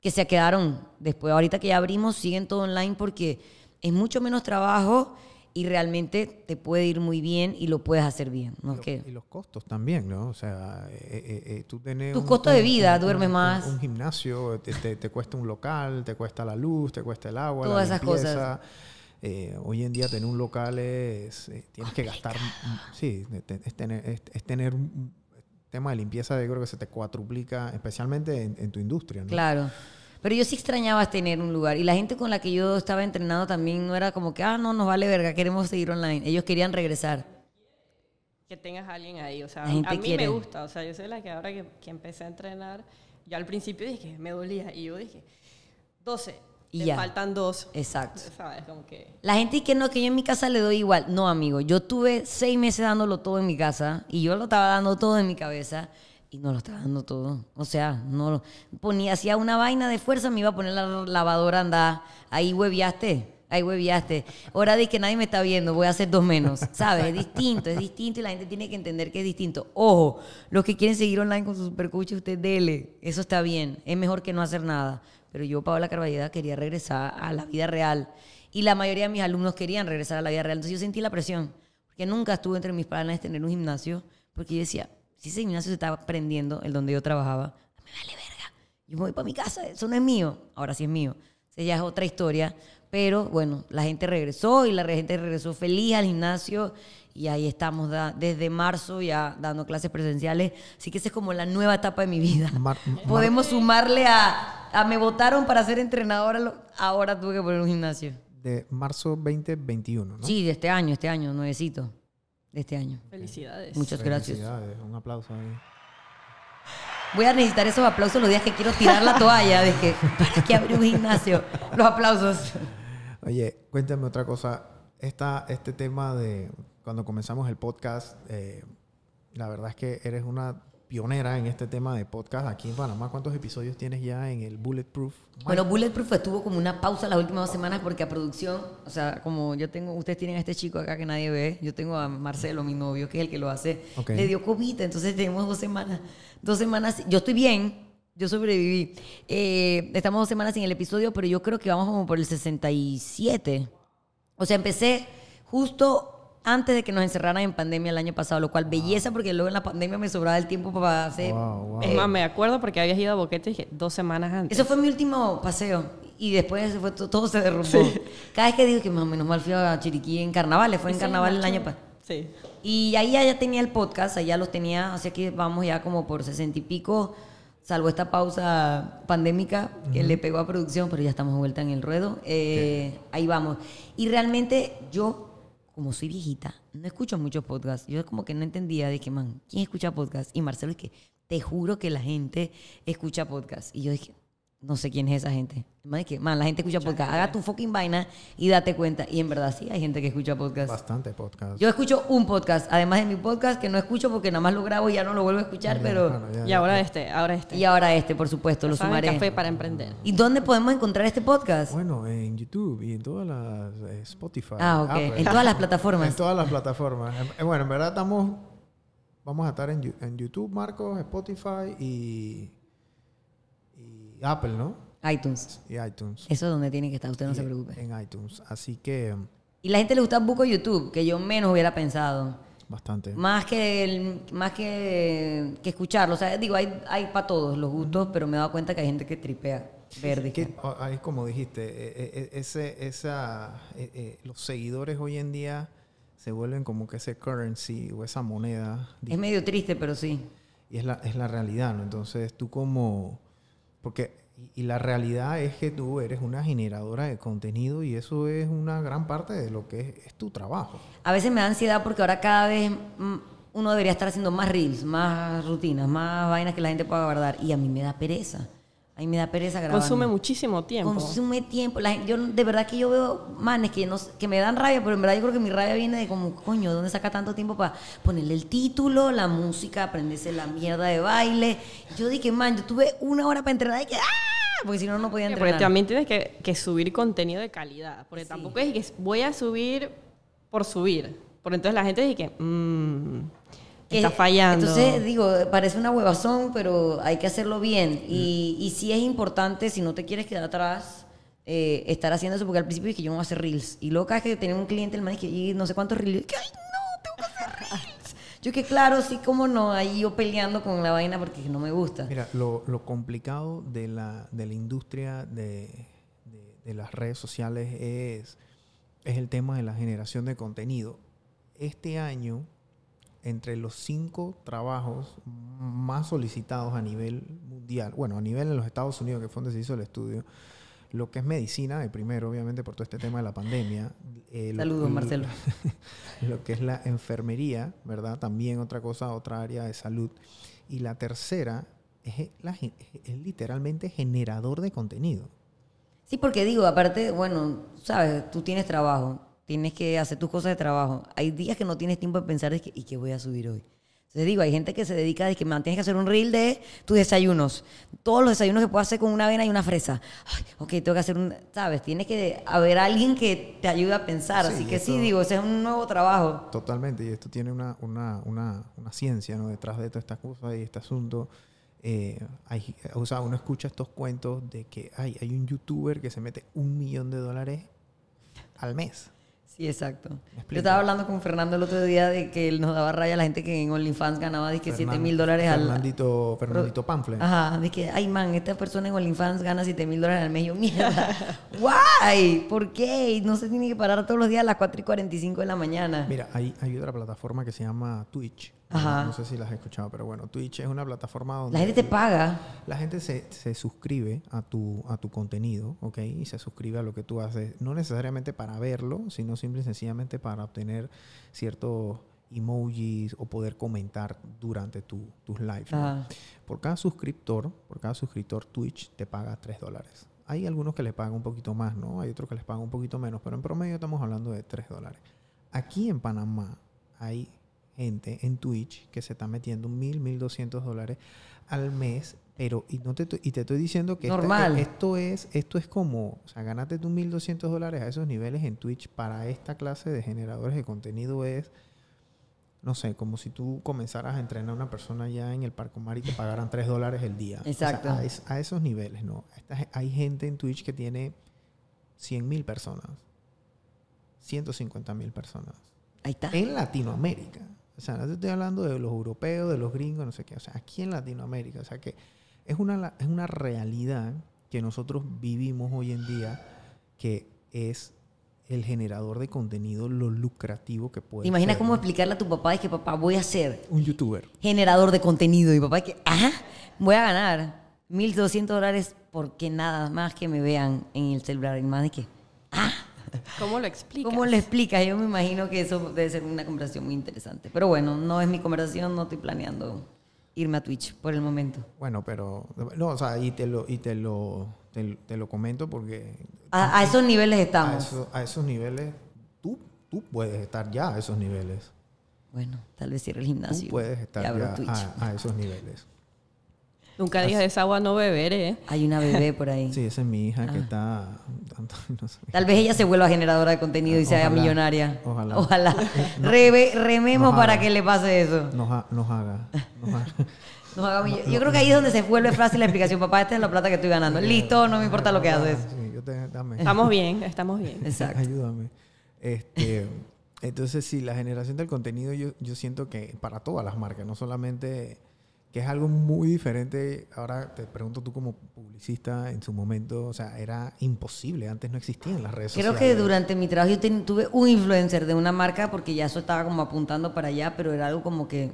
que se quedaron después. Ahorita que ya abrimos, siguen todo online porque es mucho menos trabajo y realmente te puede ir muy bien y lo puedes hacer bien. ¿no? Y, que- los costos también, ¿no? O sea, eh, eh, eh, tú tienes... Tus costos de vida, un- duermes un- más. Un, gimnasio, te, te- te cuesta un local, te cuesta la luz, te cuesta el agua, Todas la esas limpieza. cosas. Eh, hoy en día tener un local es... eh, tienes que gastar... Sí, es tener, es, es tener un tema de limpieza, yo creo que se te cuatruplica, especialmente en, en tu industria, ¿no? Claro. Pero yo sí extrañaba tener un lugar. Y la gente con la que yo estaba entrenando también no era como que, ah, no, nos vale verga, queremos seguir online. Ellos querían regresar. que tengas a alguien ahí. O sea, a mí quiere. me gusta. O sea, yo soy la que ahora que, que empecé a entrenar, yo al principio dije me dolía. Y yo dije, 12. Y te ya. faltan dos. Exacto. ¿Sabes? Como que... La gente que no, que yo en mi casa le doy igual. No, amigo. Yo tuve seis meses dándolo todo en mi casa y yo lo estaba dando todo en mi cabeza y no lo estaba dando todo. O sea, no lo ponía, hacía una vaina de fuerza, me iba a poner la lavadora a andar. Ahí hueviaste. Ahí hueviaste. Hora de que nadie me está viendo, voy a hacer dos menos. ¿Sabes? Es distinto, es distinto y la gente tiene que entender que es distinto. Ojo, los que quieren seguir online con sus supercoaches, usted dele. Eso está bien. Es mejor que no hacer nada. Pero yo, Paola Carballeda, quería regresar a la vida real. Y la mayoría de mis alumnos querían regresar a la vida real. Entonces yo sentí la presión. Porque nunca estuve entre mis planes tener un gimnasio. Porque yo decía, si ese gimnasio se estaba prendiendo, el donde yo trabajaba, me vale verga. Yo me voy para mi casa, eso no es mío. Ahora sí es mío. Esa ya es otra historia. Pero bueno, la gente regresó y la gente regresó feliz al gimnasio y ahí estamos da- desde marzo ya dando clases presenciales. Así que esa es como la nueva etapa de mi vida. Mar- Podemos sumarle a, a me votaron para ser entrenadora, ahora tuve que poner un gimnasio. De marzo 2021, ¿no? Sí, de este año, este año, nuevecito. De este año. Felicidades. Muchas gracias. Felicidades, Un aplauso ahí. Voy a necesitar esos aplausos los días que quiero tirar la toalla de que para que abrir un gimnasio. Los aplausos. Oye, cuéntame otra cosa. Esta, este tema de cuando comenzamos el podcast, eh, la verdad es que eres una pionera en este tema de podcast aquí en Panamá. ¿Cuántos episodios tienes ya en el Bulletproof? Bueno, Bulletproof estuvo como una pausa las últimas dos semanas porque a producción, o sea, como yo tengo, ustedes tienen a este chico acá que nadie ve, yo tengo a Marcelo, mi novio, que es el que lo hace, Ok. le dio COVID, entonces tenemos dos semanas, dos semanas, yo estoy bien, yo sobreviví. Eh, estamos dos semanas sin el episodio, pero yo creo que vamos como por el 67. O sea, empecé justo antes de que nos encerraran en pandemia el año pasado, lo cual belleza porque luego en la pandemia me sobraba el tiempo para hacer... Wow, wow. Es más, me acuerdo porque habías ido a Boquete dije, dos semanas antes. Eso fue mi último paseo. Y después fue, todo se derrumbó. Cada vez que digo que más o menos mal fui a Chiriquí en carnavales, fue en carnaval el año pasado. Sí. Y ahí ya, ya tenía el podcast, allá los tenía, así que vamos ya como por sesenta y pico, salvo esta pausa pandémica que le pegó a producción, pero ya estamos de vuelta en el ruedo. Eh, ahí vamos. Y realmente yo, como soy viejita, no escucho muchos podcasts. Yo como que no entendía que, man, ¿quién escucha podcast? Y Marcelo es que, te juro que la gente escucha podcast. Y yo dije, no sé quién es esa gente. Man, es que, man, la gente escucha podcast. Haga tu fucking vaina y date cuenta. Y en verdad sí hay gente que escucha podcast. Bastante podcast. Yo escucho un podcast, además de mi podcast, que no escucho porque nada más lo grabo y ya no lo vuelvo a escuchar, pero... Claro, ya, Y ahora ya. este, ahora este. Y ahora este, por supuesto, lo sumaré. Café para emprender. ¿Y dónde podemos encontrar este podcast? Bueno, en YouTube y en todas las eh, Spotify. Ah, ok. Apple. En todas las plataformas. En todas las plataformas. Bueno, en verdad estamos. Vamos a estar en, en YouTube, Marcos, Spotify y Apple, ¿no? iTunes. Y iTunes. Eso es donde tiene que estar, usted no Y se preocupe. En iTunes. Así que Y la gente le gusta Buco YouTube, que yo menos hubiera pensado. bastante. Más que el- más que, que escucharlo. O sea, digo, hay, hay para todos los gustos, pero me he dado cuenta que hay gente que tripea verde. Que, ahí como dijiste, eh, eh, eh, ese, esa, los seguidores hoy en día se vuelven como que ese currency o esa moneda. Es medio triste, pero sí. Y es la, es la realidad, ¿no? Entonces tú como... Porque... Y, la realidad es que tú eres una generadora de contenido y eso es una gran parte de lo que es, es tu trabajo. A veces me da ansiedad porque ahora cada vez mm, uno debería estar haciendo más reels, más rutinas, más vainas que la gente pueda guardar. Y a mí me da pereza. A mí me da pereza grabar. Consume muchísimo tiempo. Consume tiempo. La yo de verdad que yo veo manes que, no, que me dan rabia, pero en verdad yo creo que mi rabia viene de como, coño, ¿dónde saca tanto tiempo para ponerle el título, la música, aprenderse la mierda de baile? Yo dije, man, yo tuve una hora para entrenar y que, ¡ah! Porque si no, no podía entrenar. Porque también tienes que, que subir contenido de calidad. Porque Sí. tampoco es que voy a subir por subir. Porque entonces la gente dice que mmm, Que- está fallando. Entonces, digo, parece una huevazón, pero hay que hacerlo bien. Y, y sí es importante, si no te quieres quedar atrás, eh, estar haciendo eso, porque al principio dije, yo no voy a hacer reels. Y luego cada vez que tenía un cliente, el man dije, y no sé cuántos reels, que, ay, no, tengo que hacer reels. yo que claro, sí, cómo no, ahí yo peleando con la vaina porque no me gusta. Mira, lo, lo complicado de la, de la industria de, de- de las redes sociales es, es el tema de la generación de contenido. Este año, entre los cinco trabajos más solicitados a nivel mundial, bueno, a nivel en los Estados Unidos, que fue donde se hizo el estudio, lo que es medicina, el primero, obviamente, por todo este tema de la pandemia. eh, Saludos, lo- Marcelo. lo que es la enfermería, ¿verdad? También otra cosa, otra área de salud. Y la tercera es, la gen- es literalmente generador de contenido. Sí, porque digo, aparte, bueno, sabes, tú tienes trabajo, tienes que hacer tus cosas de trabajo. Hay días que no tienes tiempo de pensar, de que, ¿y qué voy a subir hoy? Entonces digo, hay gente que se dedica de que man, tienes que hacer un reel de tus desayunos. Todos los desayunos que puedo hacer con una avena y una fresa. Ay, ok, tengo que hacer un... ¿Sabes? Tiene que haber alguien que te ayude a pensar. Sí, Así que sí, digo, ese es un nuevo trabajo. Totalmente, y esto tiene una, una, una, una ciencia ¿no? detrás de toda esta cosa y este asunto. Eh, hay, o sea, uno escucha estos cuentos de que hay, hay un youtuber que se mete un millón de dólares al mes. Sí, exacto. Yo estaba hablando con Fernando el otro día de que él nos daba raya a la gente que en OnlyFans ganaba que 7 Fernan- mil dólares al... Fernandito, Fernandito Pamphlet. Ajá, que, ay man, esta persona en OnlyFans gana 7 mil dólares al mes. Yo, mierda, guay, ¿por qué? No se tiene que parar todos los días a las 4 y 45 de la mañana. Mira, hay, hay otra plataforma que se llama Twitch. Ajá. No sé si la has escuchado, pero bueno, Twitch es una plataforma donde La gente te paga. la gente se, se suscribe a tu, a tu contenido, ¿ok? Y se suscribe a lo que tú haces, no necesariamente para verlo, sino simple y sencillamente para obtener ciertos emojis o poder comentar durante tu- tus lives. ¿no? Por cada suscriptor, por cada suscriptor, Twitch te paga 3 dólares. Hay algunos que les pagan un poquito más, ¿no? Hay otros que les pagan un poquito menos, pero en promedio estamos hablando de 3 dólares. Aquí en Panamá hay gente en Twitch que se está metiendo 1.000, 1.200 dólares al mes, pero y, no te, estoy- y te estoy diciendo que esta- Normal. esto, es, esto es como, o sea, ganarte tus 1.200 dólares a esos niveles en Twitch para esta clase de generadores de contenido es no sé, como si tú comenzaras a entrenar a una persona ya en el Parco Mar y te pagaran 3 dólares el día. O sea, Exacto. a, es- a esos niveles, ¿no? Esta hay gente en Twitch que tiene 100 mil personas, 150 mil personas. Ahí está. En Latinoamérica. O sea, no te estoy hablando de los europeos, de los gringos, no sé qué. O sea, aquí en Latinoamérica. O sea, que es una, es una realidad que nosotros vivimos hoy en día que es el generador de contenido, lo lucrativo que puede ¿Te imaginas ser, cómo ¿no? explicarle a tu papá? Es que papá, voy a ser Un youtuber. generador de contenido. Y papá, es que, ajá, voy a ganar 1.200 dólares porque nada más que me vean en el celular. Y más de que, ¿Cómo lo explicas? ¿cómo le explicas? Yo me imagino que eso debe ser una conversación muy interesante. Pero bueno, no es mi conversación, no estoy planeando irme a Twitch por el momento. Bueno, pero no, o sea, y te lo y te lo te, te lo comento porque A, a esos niveles a, estamos. eso- a esos niveles tú tú puedes estar ya a esos niveles. Bueno, tal vez cierre el Tú gimnasio. puedes y estar abro ya Twitch. a, a esos niveles. Nunca digas de esa agua no beberé. ¿eh? Hay una bebé por ahí. Sí, esa es mi hija Ah. que está no sé. Tal vez ella se vuelva generadora de contenido y se haga Ojalá, millonaria. ojalá. Ojalá. Rebe- rememos para haga. que le pase eso. nos, ha- nos haga nos haga- Nos haga mill- Yo creo que ahí es donde se vuelve fácil la explicación. Papá, esta es la plata que estoy ganando. Listo, no me importa lo que haces. Sí, yo te- dame. Estamos bien, estamos bien. Exacto. Ayúdame. Este, entonces, sí, la generación del contenido yo, yo siento que para todas las marcas, no solamente que es algo muy diferente. Ahora te pregunto tú como publicista en su momento, o sea, era imposible, antes no existían las redes Creo sociales. que durante mi trabajo yo ten- tuve un influencer de una marca porque ya eso estaba como apuntando para allá, pero era algo como que...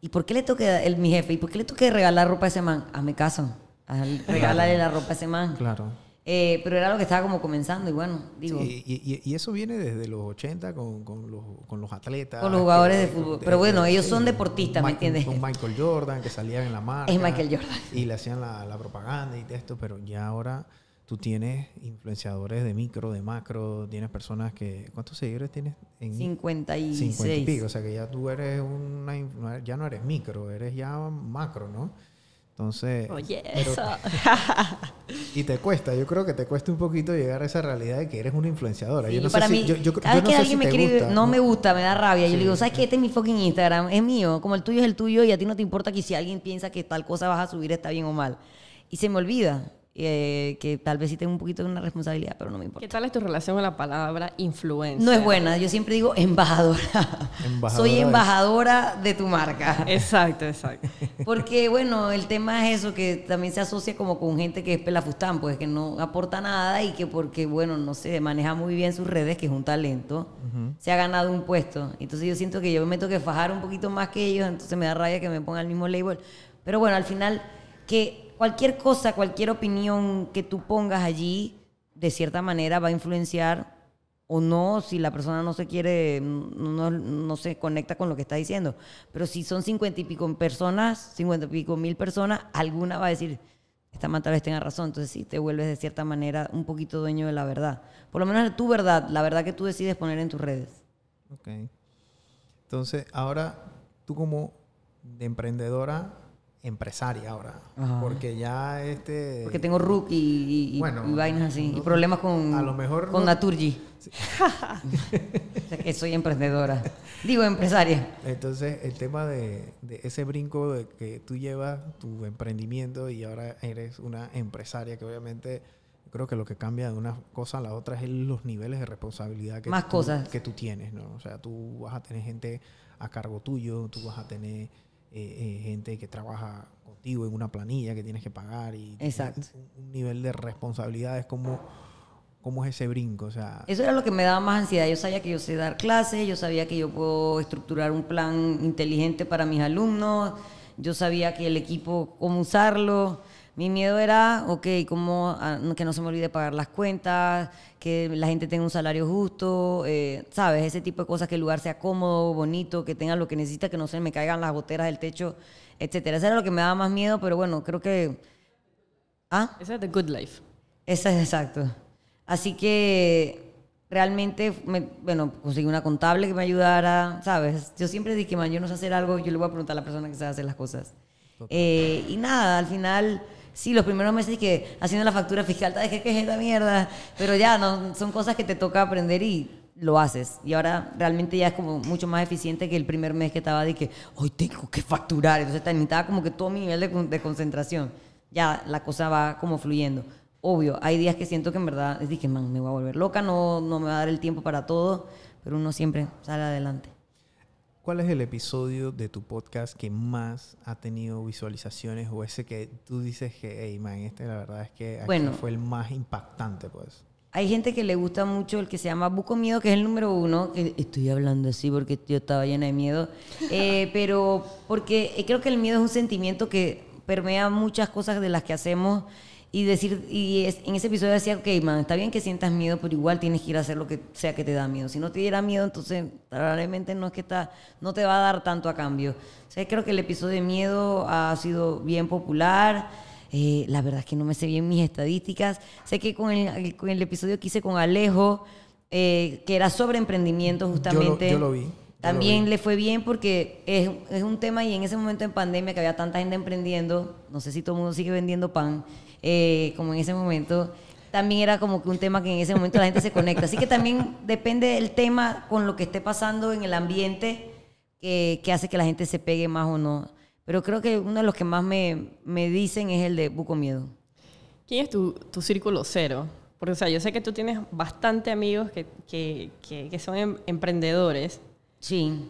¿Y por qué le toque el, mi jefe? ¿Y por qué le toque regalar ropa a ese man? Hazme caso. Haz- Regálale la ropa a ese man. Claro. Eh, pero era lo que estaba como comenzando y bueno, digo... Sí, y, y- y eso viene desde los 80 con, con los, con los atletas. Con los jugadores que- de fútbol. Pero bueno, ellos son deportistas, ¿me entiendes? Con Michael Jordan, que salían en la marca. Es Michael Jordan. Y le hacían la, la propaganda y de esto, pero ya ahora tú tienes influenciadores de micro, de macro, tienes personas que... ¿Cuántos seguidores tienes? En 56. 50 y pico. O sea que ya tú eres una... Ya no eres micro, eres ya macro, ¿no? Entonces... Oye, pero- eso. y te cuesta, yo creo que te cuesta un poquito llegar a esa realidad de que eres una influenciadora. Sí, yo no para sé mí, si, yo, yo- cada yo vez no que sé alguien si me escribe, gusta, no, me gusta, me da rabia. Yo le digo, ¿sabes qué? Este es mi fucking Instagram, es mío. Como el tuyo es el tuyo y a ti no te importa que si alguien piensa que tal cosa vas a subir está bien o mal. Y se me olvida eh, que tal vez sí tengo un poquito de una responsabilidad, pero no me importa. ¿Qué tal es tu relación con la palabra influencer? No es buena, yo siempre digo embajadora. Embajadora Soy embajadora de tu marca. Exacto, exacto. Porque, bueno, el tema es eso, que también se asocia como con gente que es pelafustán, pues que no aporta nada y que porque, bueno, no sé, maneja muy bien sus redes, que es un talento, se ha ganado un puesto. Entonces yo siento que yo me tengo que fajar un poquito más que ellos, entonces me da raya que me pongan el mismo label. Pero bueno, al final, que cualquier cosa, cualquier opinión que tú pongas allí, de cierta manera va a influenciar o no, si la persona no se quiere, no, no- se conecta con lo que está diciendo. Pero si son cincuenta y pico personas, cincuenta y pico mil personas, alguna va a decir, esta man tal vez tenga razón. Entonces sí, te vuelves de cierta manera un poquito dueño de la verdad. Por lo menos de tu verdad, la verdad que tú decides poner en tus redes. Ok. Entonces, ahora tú como de emprendedora empresaria ahora. Ajá. Porque ya este... Porque tengo RUC y, Bueno, y vainas así. no- y problemas con, a lo mejor con no- Naturgy. o sea que soy emprendedora. Digo, empresaria. Entonces, el tema de, de ese brinco de que tú llevas tu emprendimiento y ahora eres una empresaria, que obviamente creo que lo que cambia de una cosa a la otra es los niveles de responsabilidad que, Más tú, cosas. que tú tienes, ¿no? O sea, tú vas a tener gente a cargo tuyo, tú vas a tener eh, eh, gente que trabaja contigo en una planilla que tienes que pagar y Exacto. un, un nivel de responsabilidad es como, como es ese brinco, o sea, Eso era lo que me daba más ansiedad. Yo sabía que yo sé dar clases, yo sabía que yo puedo estructurar un plan inteligente para mis alumnos, yo sabía que el equipo, cómo usarlo. Mi miedo era, ok, cómo, ah, no- que no se me olvide pagar las cuentas, que la gente tenga un salario justo, eh, ¿sabes? Ese tipo de cosas, que el lugar sea cómodo, bonito, que tenga lo que necesita, que no se me caigan las goteras del techo, etcétera. Eso era lo que me daba más miedo, pero bueno, creo que... ¿Ah? Ese es The Good Life. Esa es exacto. Así que realmente, me- bueno, conseguí una contable que me ayudara, ¿sabes? Yo siempre dije, man, yo no sé hacer algo, yo le voy a preguntar a la persona que sabe hacer las cosas. Eh, y nada, al final, sí, los primeros meses que haciendo la factura fiscal, ¿sabes qué es esta mierda? Pero ya, no, son cosas que te toca aprender y lo haces. Y ahora realmente ya es como mucho más eficiente que el primer mes que estaba de que, hoy tengo que facturar. Entonces necesitaba como que todo mi nivel de, de concentración. Ya la cosa va como fluyendo. Obvio, hay días que siento que en verdad que, man, me voy a volver loca, no, no me va a dar el tiempo para todo, pero uno siempre sale adelante. ¿Cuál es el episodio de tu podcast que más ha tenido visualizaciones o ese que tú dices que, hey, man, este la verdad es que Bueno. fue el más impactante, pues? Hay gente que le gusta mucho el que se llama Buco Miedo, que es el número uno. Que estoy hablando así porque yo estaba llena de miedo. Eh, pero porque eh, creo que el miedo es un sentimiento que permea muchas cosas de las que hacemos. Y decir, y es- en ese episodio decía, ok, man, está bien que sientas miedo, pero igual tienes que ir a hacer lo que sea que te da miedo. Si no te diera miedo, entonces probablemente no es que está, no te va a dar tanto a cambio. O sea, creo que el episodio de miedo ha sido bien popular. Eh, la verdad es que no me sé bien mis estadísticas. Sé que con el, con el episodio que hice con Alejo, eh, que era sobre emprendimiento justamente. yo lo vi, yo lo También vi. le fue bien porque es, es un tema y en ese momento en pandemia que había tanta gente emprendiendo, no sé si todo el mundo sigue vendiendo pan, eh, como en ese momento, también era como que un tema que en ese momento la gente se conecta. Así que también depende del tema con lo que esté pasando en el ambiente que, que hace que la gente se pegue más o no. Pero creo que uno de los que más me, me dicen es el de Buco Miedo. ¿Quién es tu, tu círculo cero? Porque, o sea, yo sé que tú tienes bastante amigos que, que, que, que son em- emprendedores. Sí.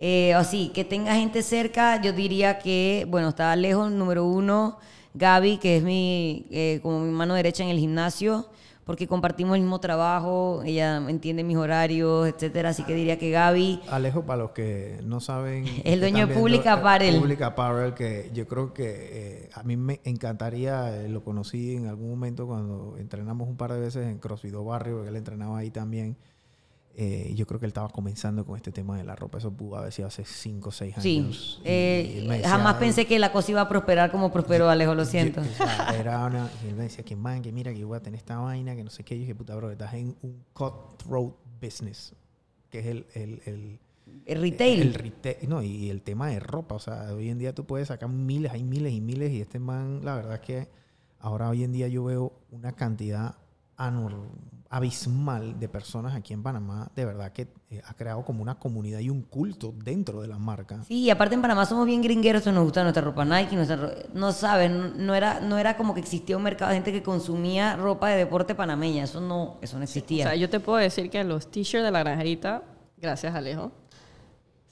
Eh, así, que tenga gente cerca, yo diría que, bueno, está lejos, número uno, Gaby, que es mi, eh, como mi mano derecha en el gimnasio, porque compartimos el mismo trabajo, ella entiende mis horarios, etcétera, así que diría que Gaby, Alejo, para los que no saben... El dueño de Public Apparel. Public Apparel, que yo creo que eh, a mí me encantaría, eh, lo conocí en algún momento cuando entrenamos un par de veces en CrossFit Barrio, porque él entrenaba ahí también. Eh, yo creo que él estaba comenzando con este tema de la ropa. Eso pudo haber sido hace 5 o 6 sí, años. Y eh, decía, jamás pensé que la cosa iba a prosperar como prosperó Alejo, lo siento. Yo- o sea, era una, y él me decía que man, que mira que yo voy a tener esta vaina, que no sé qué. Y yo dije, puta, bro, estás en un cutthroat business, que es el, el, el, El retail. el retail. No, y el tema de ropa. O sea, hoy en día tú puedes sacar miles, hay miles y miles. Y este man, la verdad es que ahora hoy en día yo veo una cantidad anor- abismal de personas aquí en Panamá, de verdad que eh, ha creado como una comunidad y un culto dentro de la marca. Sí, y aparte en Panamá somos bien gringueros, nos gusta nuestra ropa Nike, nuestra ro- no sabes, no, no era no era como que existía un mercado de gente que consumía ropa de deporte panameña, eso no eso no O existía. sea, yo te puedo decir que los t-shirts de la granjerita, gracias Alejo,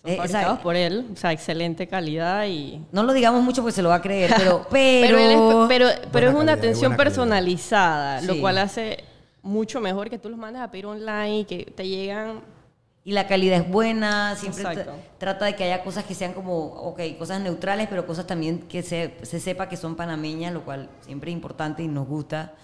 son Eh, fabricados por él. O sea, excelente calidad y... no lo digamos mucho porque se lo va a creer, pero pero Pero, él es, pero, pero es una calidad, atención calidad. personalizada, lo Sí. cual hace mucho mejor que tú los mandes a pedir online y que te llegan y la calidad es buena, siempre Exacto. trata de que haya cosas que sean como, ok, cosas neutrales, pero cosas también que se, se sepa que son panameñas, lo cual siempre es importante y nos gusta.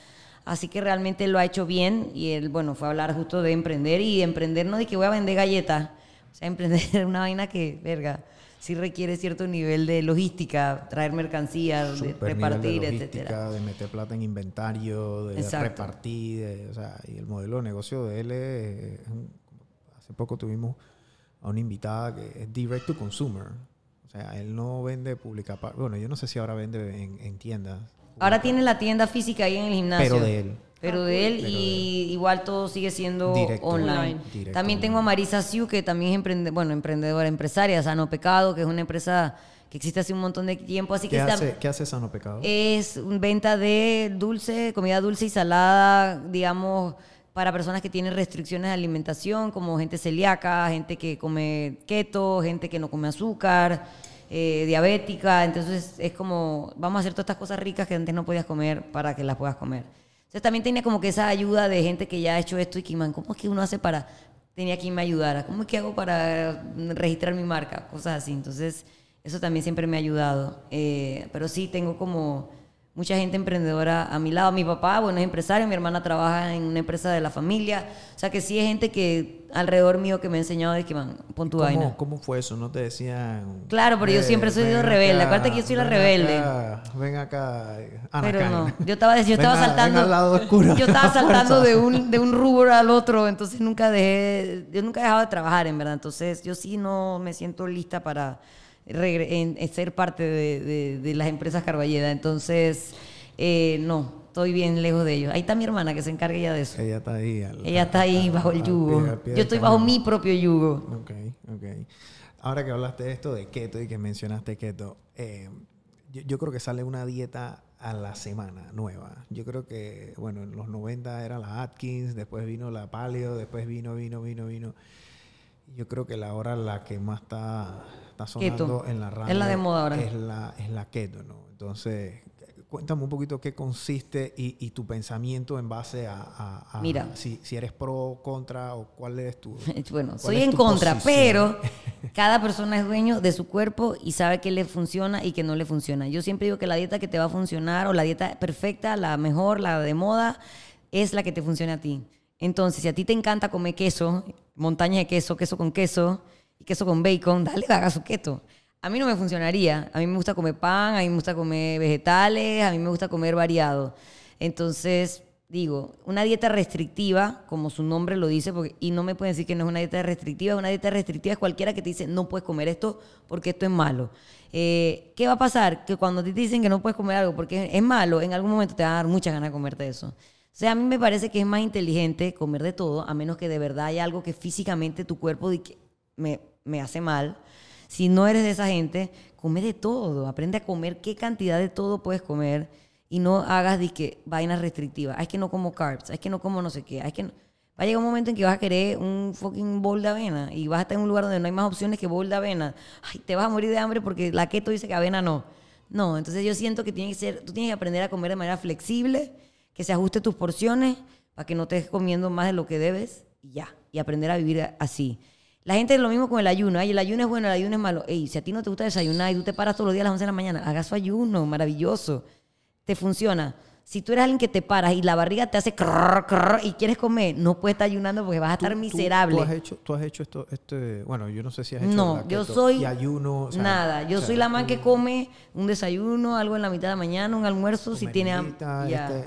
Así que realmente lo ha hecho bien y él, bueno, fue a hablar justo de emprender y emprender no de que voy a vender galletas, o sea, emprender una vaina que, verga, sí requiere cierto nivel de logística, traer mercancías, Super nivel repartir, de etcétera. de meter plata en inventario, de Exacto. repartir, de- o sea, y el modelo de negocio de él es, hace poco tuvimos a una invitada que es direct to consumer. O sea, él no vende pública. Bueno, yo no sé si ahora vende en, en tiendas. Ahora tiene la tienda física ahí en el gimnasio. Pero de él. Pero de él y igual todo sigue siendo Directo. online. Directo También tengo a Marisa Siu, que también es emprende, bueno, emprendedora, empresaria, Sano Pecado, que es una empresa que existe hace un montón de tiempo. Así que ¿Qué está- hace, ¿Qué hace Sano Pecado? es un venta de dulce, comida dulce y salada, digamos, para personas que tienen restricciones de alimentación, como gente celíaca, gente que come keto, gente que no come azúcar, eh, diabética. Entonces es como, vamos a hacer todas estas cosas ricas que antes no podías comer para que las puedas comer. Entonces también tenía como que esa ayuda de gente que ya ha hecho esto y que, man, ¿cómo es que uno hace para...? Tenía quien me ayudara. ¿Cómo es que hago para registrar mi marca? Cosas así. Entonces, eso también siempre me ha ayudado. Eh, pero sí, tengo como mucha gente emprendedora a mi lado. Mi papá, bueno, es empresario, mi hermana trabaja en una empresa de la familia. O sea que sí es gente que alrededor mío que me ha enseñado de que, man, pon tu vaina. ¿Cómo, ¿Cómo fue eso? ¿No te decían? Claro, pero yo "Eh, siempre he sido rebelde. Acuérdate que yo soy la rebelde. acá, ven acá, Ana Pero no, yo estaba, yo estaba Ven a- saltando. ven al lado oscuro. Yo estaba saltando de un, de un rubro al otro, entonces nunca dejé, yo nunca he dejado de trabajar, en verdad. Entonces yo sí no me siento lista para en- en ser parte de, de- de las empresas Carballeda. Entonces, eh, no, estoy bien lejos de ellos. Ahí está mi hermana que se encarga ya de eso. Ella está ahí. al- Ella está ahí al- bajo el yugo. pie- al pie Yo estoy bajo mi propio yugo. Ok, ok. Ahora que hablaste de esto de keto y que mencionaste keto, eh, yo, yo creo que sale una dieta a la semana nueva. Yo creo que, bueno, en los 90 era la Atkins, después vino la Paleo, después vino, vino, vino, vino. Yo creo que la hora la que más está, está sonando Keto. en la Es radio la de moda ahora. Es la, es la keto, ¿no? Entonces, cuéntame un poquito qué consiste y, y tu pensamiento en base a, a- a Mira. si, si eres pro, contra o cuál eres tú. Bueno, ¿Cuál soy en contra, posición? pero cada persona es dueño de su cuerpo y sabe qué le funciona y qué no le funciona. Yo siempre digo que la dieta que te va a funcionar o la dieta perfecta, la mejor, la de moda, es la que te funcione a ti. Entonces, si a ti te encanta comer queso, montañas de queso, queso con queso y queso con bacon, dale, haga su keto. A mí no me funcionaría. A mí me gusta comer pan, a mí me gusta comer vegetales, a mí me gusta comer variado. Entonces, digo, una dieta restrictiva, como su nombre lo dice, y no me pueden decir que no es una dieta restrictiva, una dieta restrictiva es cualquiera que te dice no puedes comer esto porque esto es malo. Eh, ¿Qué va a pasar? Que cuando te dicen que no puedes comer algo porque es malo, en algún momento te va a dar muchas ganas de comerte eso. O sea, a mí me parece que es más inteligente comer de todo, a menos que de verdad haya algo que físicamente tu cuerpo me, me hace mal. Si no eres de esa gente, come de todo. Aprende a comer qué cantidad de todo puedes comer y no hagas de que vainas restrictivas. Ah, Es que no como carbs, es que no como no sé qué. ah, Es que no- Va a llegar un momento en que vas a querer un fucking bowl de avena y vas a estar en un lugar donde no hay más opciones que bowl de avena. Ay, te vas a morir de hambre porque la keto dice que avena no. No, entonces yo siento que tiene que ser, tú tienes que aprender a comer de manera flexible, que se ajuste tus porciones para que no estés comiendo más de lo que debes y ya. Y aprender a vivir así. La gente es lo mismo con el ayuno. Ay, el ayuno es bueno, el ayuno es malo. Ey, si a ti no te gusta desayunar y tú te paras todos los días a las 11 de la mañana, haga su ayuno, maravilloso. Te funciona. Si tú eres alguien que te paras y la barriga te hace crrr, crrr, y quieres comer, no puedes estar ayunando porque vas a estar Tú- miserable. Tú, has hecho, tú has hecho esto, este, bueno, yo no sé si has hecho No, yo soy y ayuno. o sea, nada. Yo o sea, soy la man que come un desayuno, algo en la mitad de la mañana, un almuerzo, si tiene este,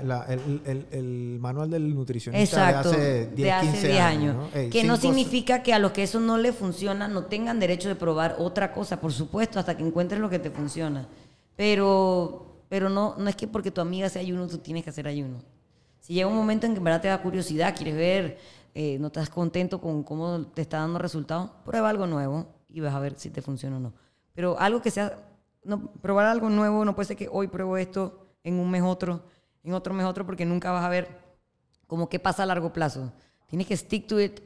la- el, el- el manual del nutricionista Exacto, de hace 10, de hace 15 10 años. años. ¿no? Ey, que no significa que a los que eso no le funciona no tengan derecho de probar otra cosa, por supuesto, hasta que encuentres lo que te funciona. Pero, pero no, no es que porque tu amiga sea ayuno, tú tienes que hacer ayuno. Si llega un momento en que en verdad te da curiosidad, quieres ver, eh, no estás contento con cómo te está dando resultados, prueba algo nuevo y vas a ver si te funciona o no. Pero algo que sea, no, probar algo nuevo no puede ser que hoy pruebo esto, en un mes otro, en otro mes otro, porque nunca vas a ver como qué pasa a largo plazo. Tienes que stick to it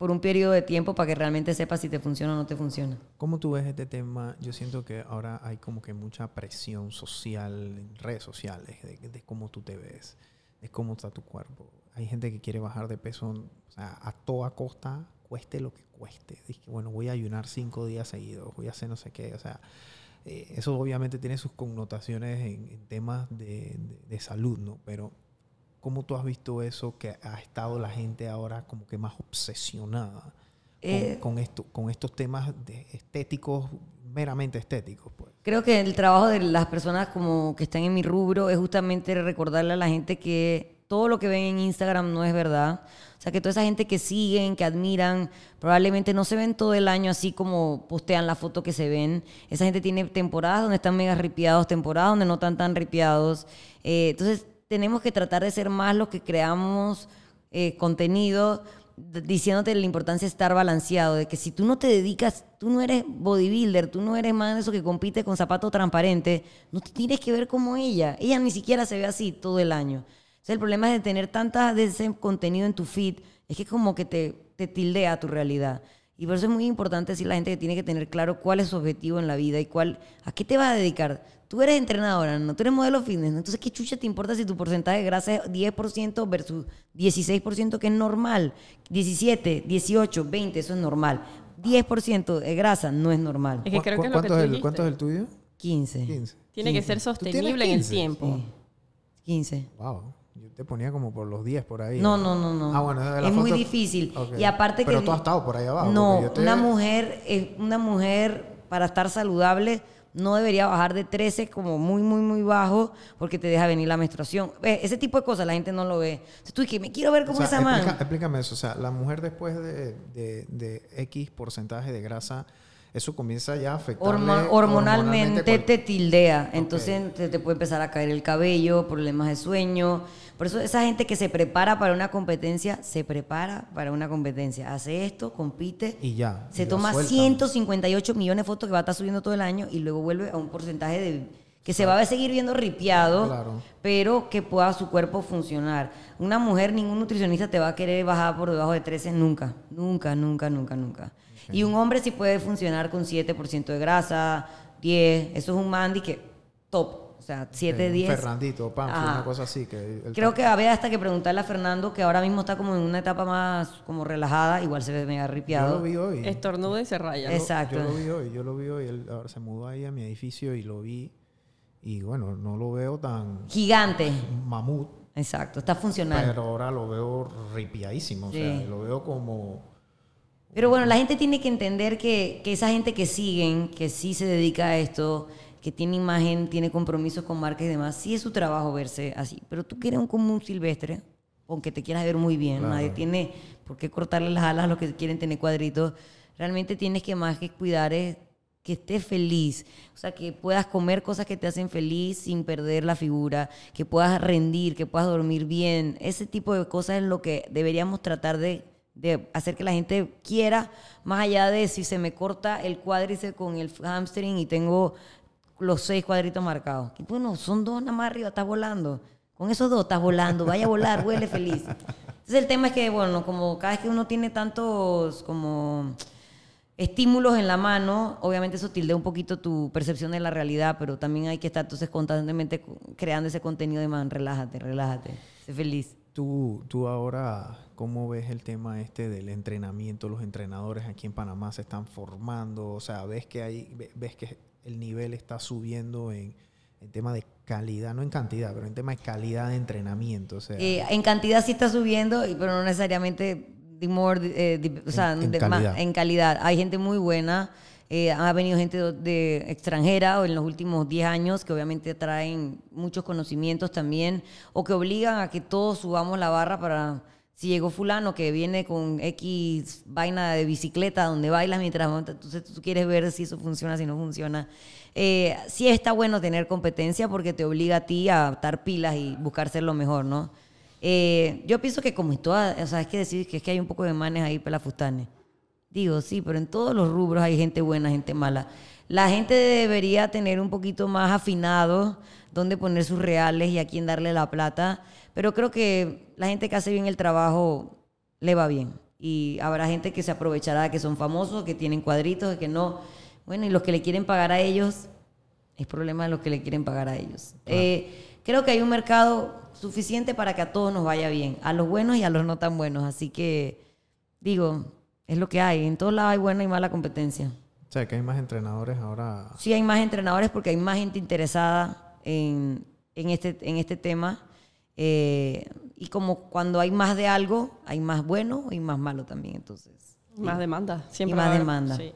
por un periodo de tiempo para que realmente sepas si te funciona o no te funciona. ¿Cómo tú ves este tema? Yo siento que ahora hay como que mucha presión social en redes sociales de, de cómo tú te ves, de cómo está tu cuerpo. Hay gente que quiere bajar de peso o sea, a toda costa, cueste lo que cueste. Dice bueno, voy a ayunar cinco días seguidos, voy a hacer no sé qué. O sea, eh, eso obviamente tiene sus connotaciones en, en temas de, de- de salud, ¿no? Pero ¿cómo tú has visto eso que ha estado la gente ahora como que más obsesionada? con- Eh, con, esto, con estos temas de estéticos, meramente estéticos. Pues. Creo que el trabajo de las personas como que están en mi rubro es justamente recordarle a la gente que todo lo que ven en Instagram no es verdad. O sea, que toda esa gente que siguen, que admiran, probablemente no se ven todo el año así como postean la foto que se ven. Esa gente tiene temporadas donde están mega ripiados, temporadas donde no están tan ripiados. Eh, entonces, tenemos que tratar de ser más los que creamos eh, contenido diciéndote la importancia de estar balanceado, de que si tú no te dedicas, tú no eres bodybuilder, tú no eres más de eso que compite con zapato transparente, no te tienes que ver como ella. Ella ni siquiera se ve así todo el año. O sea, el problema es de tener tanta de ese contenido en tu feed, es que como que te, te tildea tu realidad. Y por eso es muy importante decirle a la gente que tiene que tener claro cuál es su objetivo en la vida y cuál, a qué te vas a dedicar. Tú eres entrenadora, no tú eres modelo fitness, ¿no? entonces qué chucha te importa si tu porcentaje de grasa es 10% versus 16% que es normal, 17, 18, 20, eso es normal. 10% de grasa no es normal. Es que ¿Cu- creo que es lo que ¿cuánto, tú es el, dijiste. ¿Cuánto es el tuyo? 15. 15. Tiene que ser 15. ¿Tú tienes sostenible en el 15? tiempo. Sí. 15. Wow. Yo te ponía como por los 10 por ahí. No, no, no, no. Ah, bueno, de la es muy foto- difícil. Ok. Y aparte Pero que tú has estado por ahí abajo. No, yo te- una mujer, eh, una mujer para estar saludable no debería bajar de 13 como muy, muy, muy bajo porque te deja venir la menstruación. Ese tipo de cosas la gente no lo ve. Entonces tú dices, me quiero ver O como sea, esa man. explica- explícame eso. O sea, la mujer después de, de- de X porcentaje de grasa, eso comienza ya a afectar. Hormo- hormonalmente te tildea, entonces te, te puede empezar a caer el cabello, problemas de sueño. Por eso esa gente que se prepara para una competencia, se prepara para una competencia. Hace esto, compite. Y ya. Se y toma sueltan. 158 millones de fotos que va a estar subiendo todo el año y luego vuelve a un porcentaje de que se va a seguir viendo ripiado, Claro. pero que pueda su cuerpo funcionar. Una mujer, ningún nutricionista te va a querer bajar por debajo de 13 nunca, nunca, nunca, nunca, nunca. Y un hombre sí puede funcionar con 7% de grasa, 10, eso es un mandy que top, o sea, 7, Un 10. Fernandito, Ajá. una cosa así. Que el- Creo que había hasta que preguntarle a Fernando, que ahora mismo está como en una etapa más como relajada, igual se ve mega Yo ripiado. lo vi hoy. Estornuda y se raya. Exacto. Yo lo vi hoy, yo lo vi hoy. Él ahora se mudó ahí a mi edificio y lo vi. Y bueno, no lo veo tan Gigante. mamut, Exacto, está funcional. pero ahora lo veo ripiadísimo. O sea, Sí. lo veo como. Pero bueno, la gente tiene que entender que, que esa gente que siguen, que sí se dedica a esto, que tiene imagen, tiene compromisos con marcas y demás, sí es su trabajo verse así. Pero tú quieres un común silvestre, aunque te quieras ver muy bien, Claro. nadie tiene por qué cortarle las alas a los que quieren tener cuadritos. Realmente tienes que más que cuidar es que estés feliz, o sea, que puedas comer cosas que te hacen feliz sin perder la figura, que puedas rendir, que puedas dormir bien. Ese tipo de cosas es lo que deberíamos tratar de, de hacer que la gente quiera, más allá de si se me corta el cuádriceps con el hamstring y tengo los seis cuadritos marcados. Y bueno, son dos nada más arriba, estás volando. Con esos dos estás volando, vaya a volar, huele feliz. Entonces el tema es que, bueno, como cada vez que uno tiene tantos como estímulos en la mano, obviamente eso tildea un poquito tu percepción de la realidad, pero también hay que estar entonces constantemente creando ese contenido de man, relájate, relájate, sé feliz. Tú, tú ahora, ¿cómo ves el tema este del entrenamiento? Los entrenadores aquí en Panamá se están formando, o sea, ves que hay, ve- ves que el nivel está subiendo en, en tema de calidad, no en cantidad, pero en tema de calidad de entrenamiento, o sea, Eh, en cantidad sí está subiendo, pero no necesariamente more, eh, o sea, En- en de- más- calidad. en calidad. Hay gente muy buena, eh, ha venido gente de, de extranjera o en los últimos 10 años que obviamente traen muchos conocimientos también o que obligan a que todos subamos la barra para... Si llegó fulano que viene con X vaina de bicicleta donde bailas mientras montas, entonces tú quieres ver si eso funciona, si no funciona. Eh, sí está bueno tener competencia porque te obliga a ti a estar pilas y buscar ser lo mejor, ¿no? Eh, yo pienso que como en todas, o sea, es que decir que es que hay un poco de manes ahí pelafustanes. Digo, sí, pero en todos los rubros hay gente buena, gente mala. La gente debería tener un poquito más afinado dónde poner sus reales y a quién darle la plata. Pero creo que la gente que hace bien el trabajo le va bien. Y habrá gente que se aprovechará, que son famosos, que tienen cuadritos, que no. Bueno, y los que le quieren pagar a ellos, es problema de los que le quieren pagar a ellos. Eh, creo que hay un mercado suficiente para que a todos nos vaya bien, a los buenos y a los no tan buenos. Así que, digo, es lo que hay. En todos lados hay buena y mala competencia. o sea, que hay más entrenadores ahora. Sí hay más entrenadores porque hay más gente interesada en, en este, en este tema. Eh, y como cuando hay más de algo, hay más bueno y más malo también. Entonces, Más demanda. Siempre Y más haber- demanda. Sí.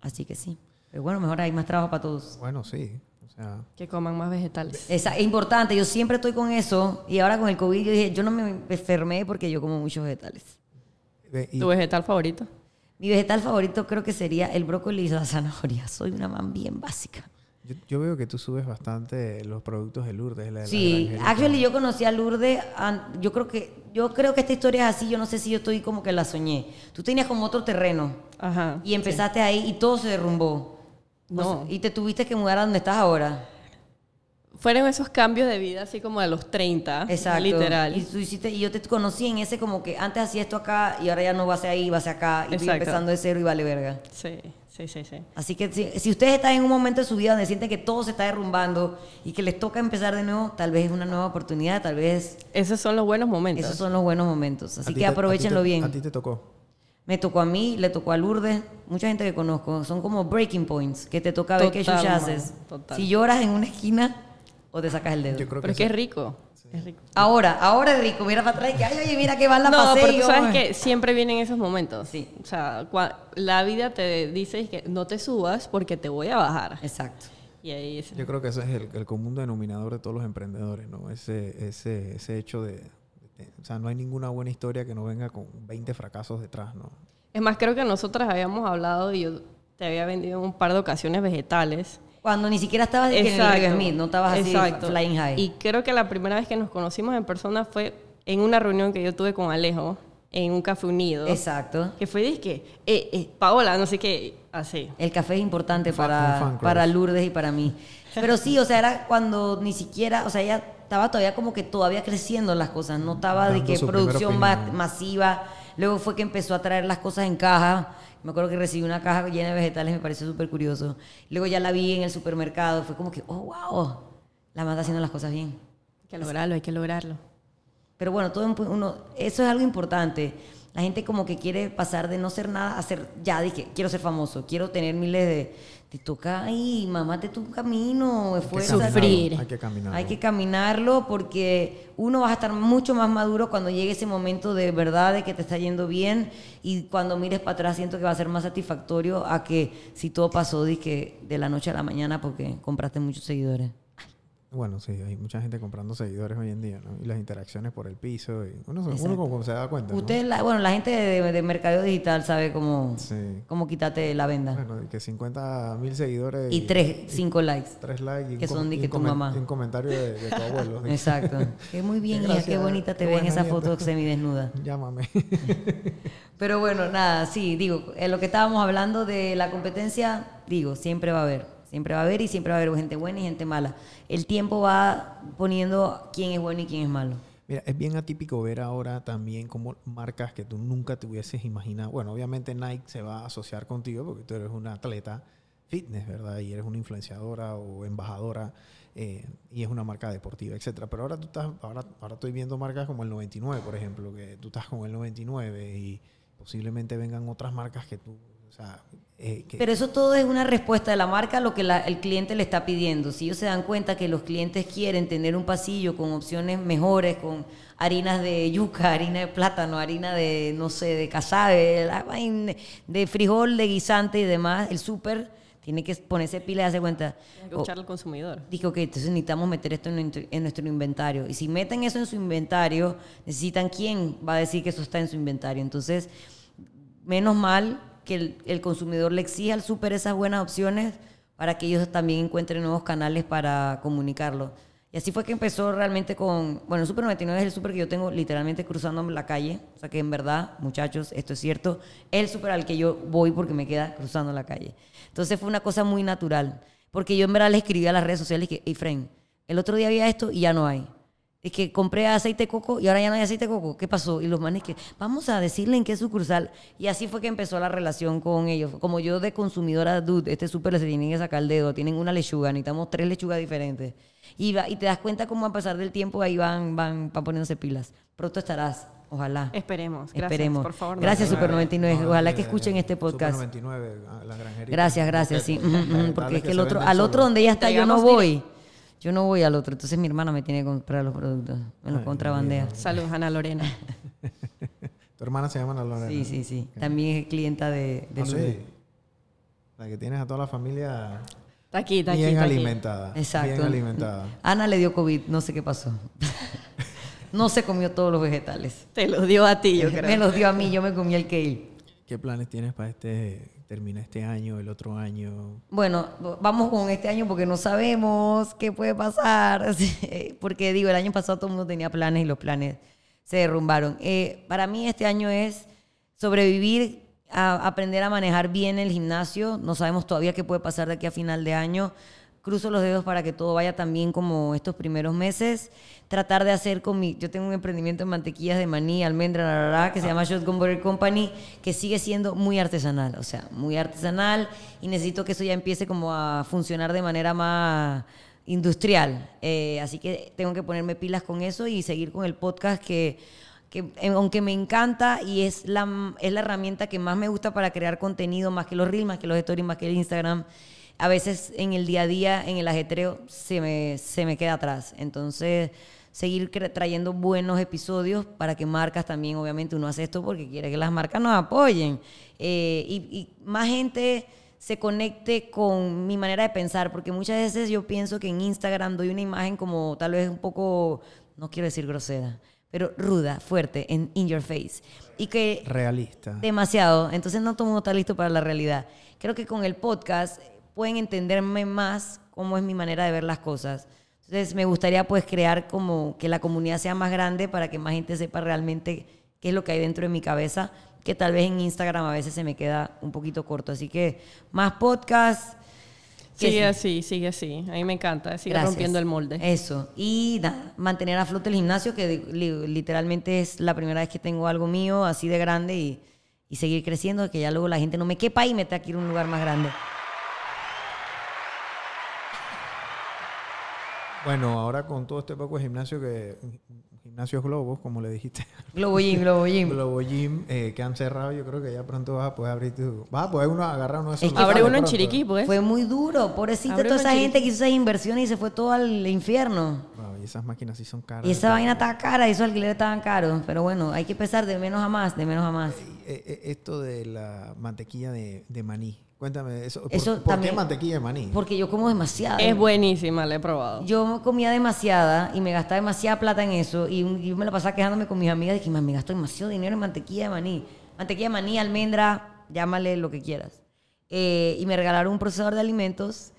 así que sí. Pero bueno, mejor hay más trabajo para todos. Bueno, sí. O sea, Que coman más vegetales. Esa- es importante, yo siempre estoy con eso y ahora con el COVID yo dije, yo no me enfermé porque yo como muchos vegetales. ¿Tu vegetal favorito? Mi vegetal favorito creo que sería el brócoli y la zanahoria. Soy una man bien básica. Yo, yo veo que tú subes bastante los productos de Lourdes. la de la Sí, actually yo conocí a Lourdes, yo creo que yo creo que esta historia es así, yo no sé si yo estoy como que la soñé. Tú tenías como otro terreno Ajá. y empezaste ahí y todo se derrumbó. No. O sea, y te tuviste que mudar a donde estás ahora. Fueron esos cambios de vida así como a los 30. Exacto. Literal. Y, tú hiciste, y yo te conocí en ese como que antes hacía esto acá y ahora ya no va hacia ahí, va hacia acá. Y estoy Exacto. empezando de cero y vale verga. Sí, sí, sí, sí. Así que si, si ustedes están en un momento de su vida donde sienten que todo se está derrumbando y que les toca empezar de nuevo, tal vez es una nueva oportunidad, tal vez Esos son los buenos momentos. esos son los buenos momentos. Así que te- a ti aprovechenlo te- bien. A ti te tocó. Me tocó a mí, le tocó a Lourdes, mucha gente que conozco. Son como breaking points, que te toca ver qué chucha haces. total. Si lloras en una esquina o te sacas el dedo. Yo creo Pero es que que es rico. Es rico. Ahora, ahora es rico, mira para atrás y que, ay, oye, mira que van la No, pasé pero y tú yo, sabes que siempre vienen esos momentos. Sí. O sea, cua- la vida te dice que no te subas porque te voy a bajar. Exacto. Y ahí es- Yo creo que ese es el, el común denominador de todos los emprendedores, ¿no? Ese, ese, ese hecho de, de- O sea, no hay ninguna buena historia que no venga con 20 fracasos detrás, ¿no? Es más, creo que nosotras habíamos hablado y yo te había vendido en un par de ocasiones vegetales. Cuando ni siquiera estabas de que en el Smith, no estabas así exacto. flying high. Y creo que la primera vez que nos conocimos en persona fue en una reunión que yo tuve con Alejo en un café unido. Exacto. Que fue, dizque, eh, eh, Paola, no sé qué, así. El café es importante fan- para, para Lourdes y para mí. Pero sí, o sea, era cuando ni siquiera, o sea, ella estaba todavía como que todavía creciendo las cosas, no estaba de Dando que su primera producción masiva. Luego fue que empezó a traer las cosas en caja. Me acuerdo que recibí una caja llena de vegetales, me pareció súper curioso. Luego ya la vi en el supermercado, fue como que, oh, wow, la está haciendo las cosas bien. Hay que lograrlo, hay que lograrlo. Pero bueno, todo uno, eso es algo importante. La gente como que quiere pasar de no ser nada a ser, ya dije, quiero ser famoso, quiero tener miles de... Te toca ahí, mamate tu camino, Hay que esfuérzate. caminarlo, Sufrir. Hay que caminarlo. Hay que caminarlo porque uno va a estar mucho más maduro cuando llegue ese momento de verdad de que te está yendo bien y cuando mires para atrás siento que va a ser más satisfactorio a que si todo pasó de, que de la noche a la mañana porque compraste muchos seguidores. Bueno, sí, hay mucha gente comprando seguidores hoy en día, ¿no? Y las interacciones por el piso. Y uno, se- uno como se da cuenta, ¿no? Usted, la- bueno, la gente de, de mercadeo digital sabe cómo, Sí. cómo quitarte la venda. Bueno, que 50 mil seguidores. Y tres, cinco likes. Tres likes y que son de que tu mamá. un comentario de, de tu abuelo. Exacto. Que muy bien, hija, qué bonita te qué ve en buena esa foto semidesnuda. Llámame. Pero bueno, nada, sí, digo, en lo que estábamos hablando de la competencia, digo, siempre va a haber. Siempre va a haber y siempre va a haber gente buena y gente mala. El tiempo va poniendo quién es bueno y quién es malo. Mira, es bien atípico ver ahora también como marcas que tú nunca te hubieses imaginado. Bueno, obviamente Nike se va a asociar contigo porque tú eres una atleta fitness, ¿verdad? Y eres una influenciadora o embajadora eh, y es una marca deportiva, etcétera. Pero ahora tú estás, ahora, ahora estoy viendo marcas como el 99, por ejemplo, que tú estás con el 99 y posiblemente vengan otras marcas que tú, o sea, eh, que, Pero eso todo es una respuesta de la marca a lo que la- el cliente le está pidiendo. Si ellos se dan cuenta que los clientes quieren tener un pasillo con opciones mejores, con harinas de yuca, harina de plátano, harina de, no sé, de casabe, de frijol, de guisante y demás, el súper tiene que ponerse pila y darse cuenta. Hay que Oh, escuchar al consumidor. Dije, ok, entonces necesitamos meter esto en nuestro, en nuestro inventario. Y si meten eso en su inventario, necesitan quién va a decir que eso está en su inventario. Entonces, menos mal que el, consumidor le exija al súper esas buenas opciones para que ellos también encuentren nuevos canales para comunicarlo. Y así fue que empezó realmente con, bueno, el Super 99 es el súper que yo tengo literalmente cruzándome la calle. O sea que en verdad, muchachos, esto es cierto, el súper al que yo voy porque me queda cruzando la calle. Entonces fue una cosa muy natural. Porque yo en verdad le escribí a las redes sociales que, hey, Fren, el otro día había esto y ya no hay. Es que compré aceite de coco y ahora ya no hay aceite de coco. ¿Qué pasó? Y los manes que, vamos a decirle en qué sucursal. Y así fue que empezó la relación con ellos. Como yo de consumidora, dude, este súper se tienen que sacar el dedo. Tienen una lechuga, necesitamos tres lechugas diferentes. Y, va- y te das cuenta cómo a pasar del tiempo ahí van, van, van poniéndose pilas. Pronto estarás, ojalá. Esperemos. Gracias, Esperemos. por favor. no. Gracias, Super No, 99. no, Ojalá que escuchen este Super podcast. 99, ah, la granjerita. Gracias, gracias, sí. Porque es que el otro, al otro donde ella está yo no voy. Yo no voy al otro. Entonces mi hermana me tiene que comprar los productos. Me los Ay, contrabandea. Saludos, Ana Lorena. Tu hermana se llama Ana Lorena. Sí, sí, sí. También es clienta de, de Ah, sí. La que tienes a toda la familia. Está aquí, está aquí. bien está aquí. alimentada. Exacto. Bien alimentada. Ana le dio COVID, no sé qué pasó. no se comió todos los vegetales. Te los dio a ti, yo creo. Me los dio a mí, yo me comí el kale. ¿Qué planes tienes para este, termina este año, el otro año? Bueno, vamos con este año porque no sabemos qué puede pasar. Porque digo, el año pasado todo el mundo tenía planes y los planes se derrumbaron. Eh, para mí este año es sobrevivir, a aprender a manejar bien el gimnasio. No sabemos todavía qué puede pasar de aquí a final de año. Cruzo los dedos para que todo vaya tan bien como estos primeros meses. Tratar de hacer con mi... Yo tengo un emprendimiento en mantequillas de maní, almendra, la, la, la, que se llama Shotgun Butter Company, que sigue siendo muy artesanal. O sea, muy artesanal. Y necesito que eso ya empiece como a funcionar de manera más industrial. Eh, así que tengo que ponerme pilas con eso y seguir con el podcast que que eh, aunque me encanta y es la, es la herramienta que más me gusta para crear contenido, más que los reels, más que los stories, más que el Instagram, a veces en el día a día, en el ajetreo, se me, se me queda atrás. Entonces, seguir trayendo buenos episodios para que marcas también, obviamente uno hace esto porque quiere que las marcas nos apoyen. Eh, y, y más gente se conecte con mi manera de pensar, porque muchas veces yo pienso que en Instagram doy una imagen como tal vez un poco, no quiero decir grosera, pero ruda, fuerte, en in your face. Y que Realista. demasiado, entonces no todo el mundo está listo para la realidad. Creo que con el podcast pueden entenderme más cómo es mi manera de ver las cosas. Entonces me gustaría pues crear como que la comunidad sea más grande para que más gente sepa realmente qué es lo que hay dentro de mi cabeza, que tal vez en Instagram a veces se me queda un poquito corto. Así que más podcast. Sigue sí. así, sigue así. A mí me encanta. Sigue Gracias. rompiendo el molde. Eso. Y nada, mantener a flote el gimnasio, que literalmente es la primera vez que tengo algo mío así de grande y, y seguir creciendo, que ya luego la gente no me quepa y me tenga que ir a un lugar más grande. Bueno, ahora con todo este poco de gimnasio que gimnasios globos, como le dijiste, Globo Gym, Globo Gym. Globo Gym eh, que han cerrado, yo creo que ya pronto vas a poder abrir tu, vas a poder uno agarrar uno de esos. Es que Abre uno en. Chiriquí, pues. Fue muy duro, pobrecita Abre toda esa en gente que hizo esas inversiones y se fue todo al infierno. Wow, y esas máquinas sí son caras. Y esa vaina estaba cara, y esos alquileres estaban caros. Pero bueno, hay que empezar de menos a más, de menos a más. Eh, eh, esto de la mantequilla de, de maní. Cuéntame eso. ¿Por, Eso por también- qué mantequilla de maní? Porque yo como demasiado. Es buenísima, la he probado. Yo comía demasiada y me gastaba demasiada plata en eso. Y un- yo me la pasaba quejándome con mis amigas de que "Man, me gasto demasiado dinero en mantequilla de maní. Mantequilla de maní, almendra, llámale lo que quieras. Eh, y me regalaron un procesador de alimentos.